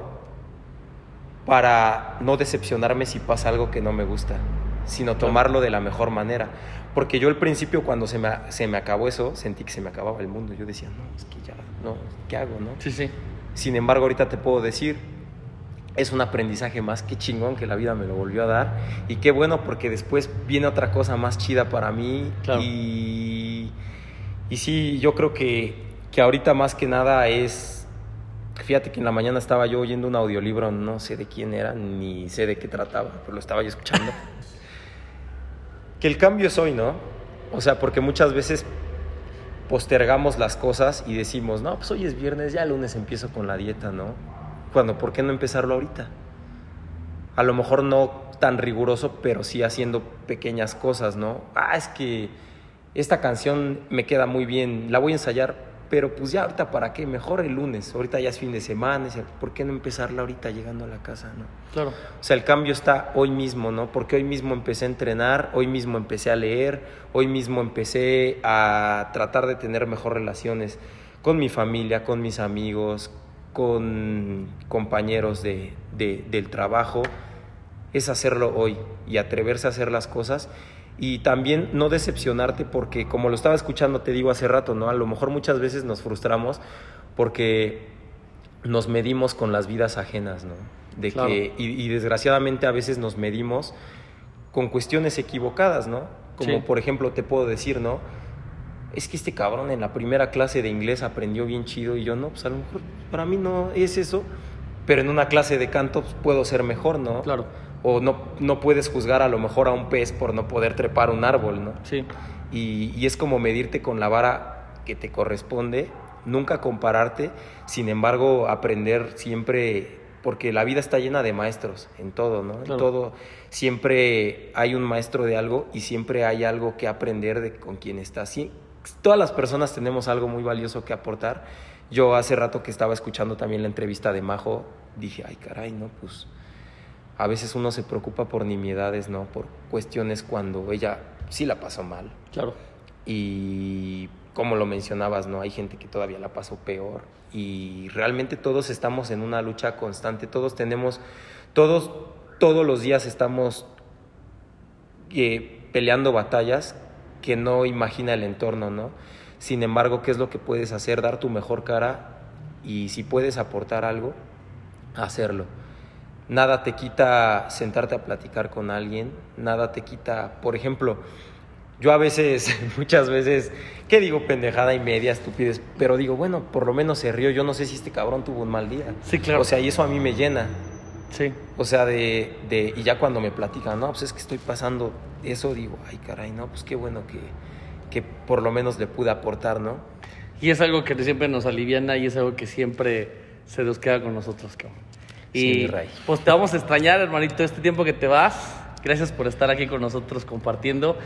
para no decepcionarme si pasa algo que no me gusta, sino tomarlo de la mejor manera. Porque yo al principio cuando se me, se me acabó eso, sentí que se me acababa el mundo. Yo decía, no, es que ya, no, ¿qué hago, no? Sí, sí. Sin embargo, ahorita te puedo decir, es un aprendizaje más que chingón que la vida me lo volvió a dar. Y qué bueno porque después viene otra cosa más chida para mí. Claro. Y, y sí, yo creo que, que ahorita más que nada es... Fíjate que en la mañana estaba yo oyendo un audiolibro, no sé de quién era, ni sé de qué trataba, pero lo estaba yo escuchando. que el cambio es hoy, ¿no? O sea, porque muchas veces postergamos las cosas y decimos, no, pues hoy es viernes, ya el lunes empiezo con la dieta, ¿no? Cuando, ¿por qué no empezarlo ahorita? a lo mejor no tan riguroso, pero sí haciendo pequeñas cosas, ¿no? Ah, es que esta canción me queda muy bien, la voy a ensayar, pero pues ya ahorita para qué, mejor el lunes, ahorita ya es fin de semana, ¿por qué no empezarla ahorita llegando a la casa, no? Claro. O sea, el cambio está hoy mismo, ¿no? Porque hoy mismo empecé a entrenar, hoy mismo empecé a leer, hoy mismo empecé a tratar de tener mejor relaciones con mi familia, con mis amigos, con compañeros de, del trabajo es hacerlo hoy y atreverse a hacer las cosas y también no decepcionarte porque como lo estaba escuchando te digo hace rato, ¿no? A lo mejor muchas veces nos frustramos porque nos medimos con las vidas ajenas, ¿no? De que, y, desgraciadamente a veces nos medimos con cuestiones equivocadas, ¿no? Como por ejemplo te puedo decir, ¿no? Es que este cabrón en la primera clase de inglés aprendió bien chido y yo no, pues a lo mejor para mí no es eso, pero en una clase de canto pues, puedo ser mejor, ¿no? Claro o no, no puedes juzgar a lo mejor a un pez por no poder trepar un árbol, ¿no? Sí. Y, y, es como medirte con la vara que te corresponde, nunca compararte, sin embargo aprender siempre, porque la vida está llena de maestros en todo, ¿no? En todo, siempre hay un maestro de algo y siempre hay algo que aprender de con quien estás. Sí, todas las personas tenemos algo muy valioso que aportar. Yo hace rato que estaba escuchando también la entrevista de Majo, dije, ay caray, no, pues a veces uno se preocupa por nimiedades, ¿no? Por cuestiones cuando ella sí la pasó mal. Claro. Y como lo mencionabas, ¿no? Hay gente que todavía la pasó peor. Y realmente todos estamos en una lucha constante. Todos tenemos, todos, todos los días estamos eh, peleando batallas que no imagina el entorno, ¿no? Sin embargo, ¿qué es lo que puedes hacer? Dar tu mejor cara y si puedes aportar algo, hacerlo. Nada te quita sentarte a platicar con alguien, nada te quita, por ejemplo, yo a veces, muchas veces, ¿qué digo? Pendejada y media, estupidez, pero digo, bueno, por lo menos se rió, yo no sé si este cabrón tuvo un mal día. Sí, claro. O sea, y eso a mí me llena. Sí. O sea, de, de, y ya cuando me platican, no, pues es que estoy pasando eso, digo, ay, caray, no, pues qué bueno que, que por lo menos le pude aportar, ¿no? Y es algo que siempre nos aliviana y es algo que siempre se nos queda con nosotros, cabrón. Y pues te vamos a extrañar, hermanito, este tiempo que te vas. Gracias por estar aquí con nosotros compartiendo.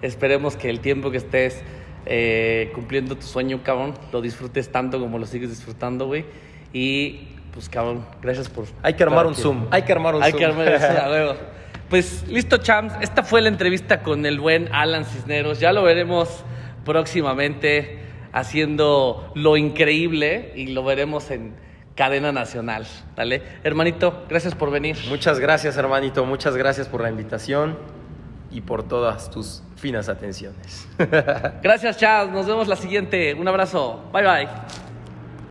Esperemos que el tiempo que estés eh, cumpliendo tu sueño, cabrón, lo disfrutes tanto como lo sigues disfrutando, güey. Y pues, cabrón, gracias por. Hay que armar un Zoom. Hay que armar un Hay Zoom. que armar un Zoom, Pues listo, champs. Esta fue la entrevista con el buen Alan Cisneros. Ya lo veremos próximamente haciendo lo increíble y lo veremos en cadena nacional. ¿Vale? Hermanito, gracias por venir. Muchas gracias, hermanito. Muchas gracias por la invitación y por todas tus finas atenciones. gracias, Chaz. Nos vemos la siguiente. Un abrazo. Bye, bye.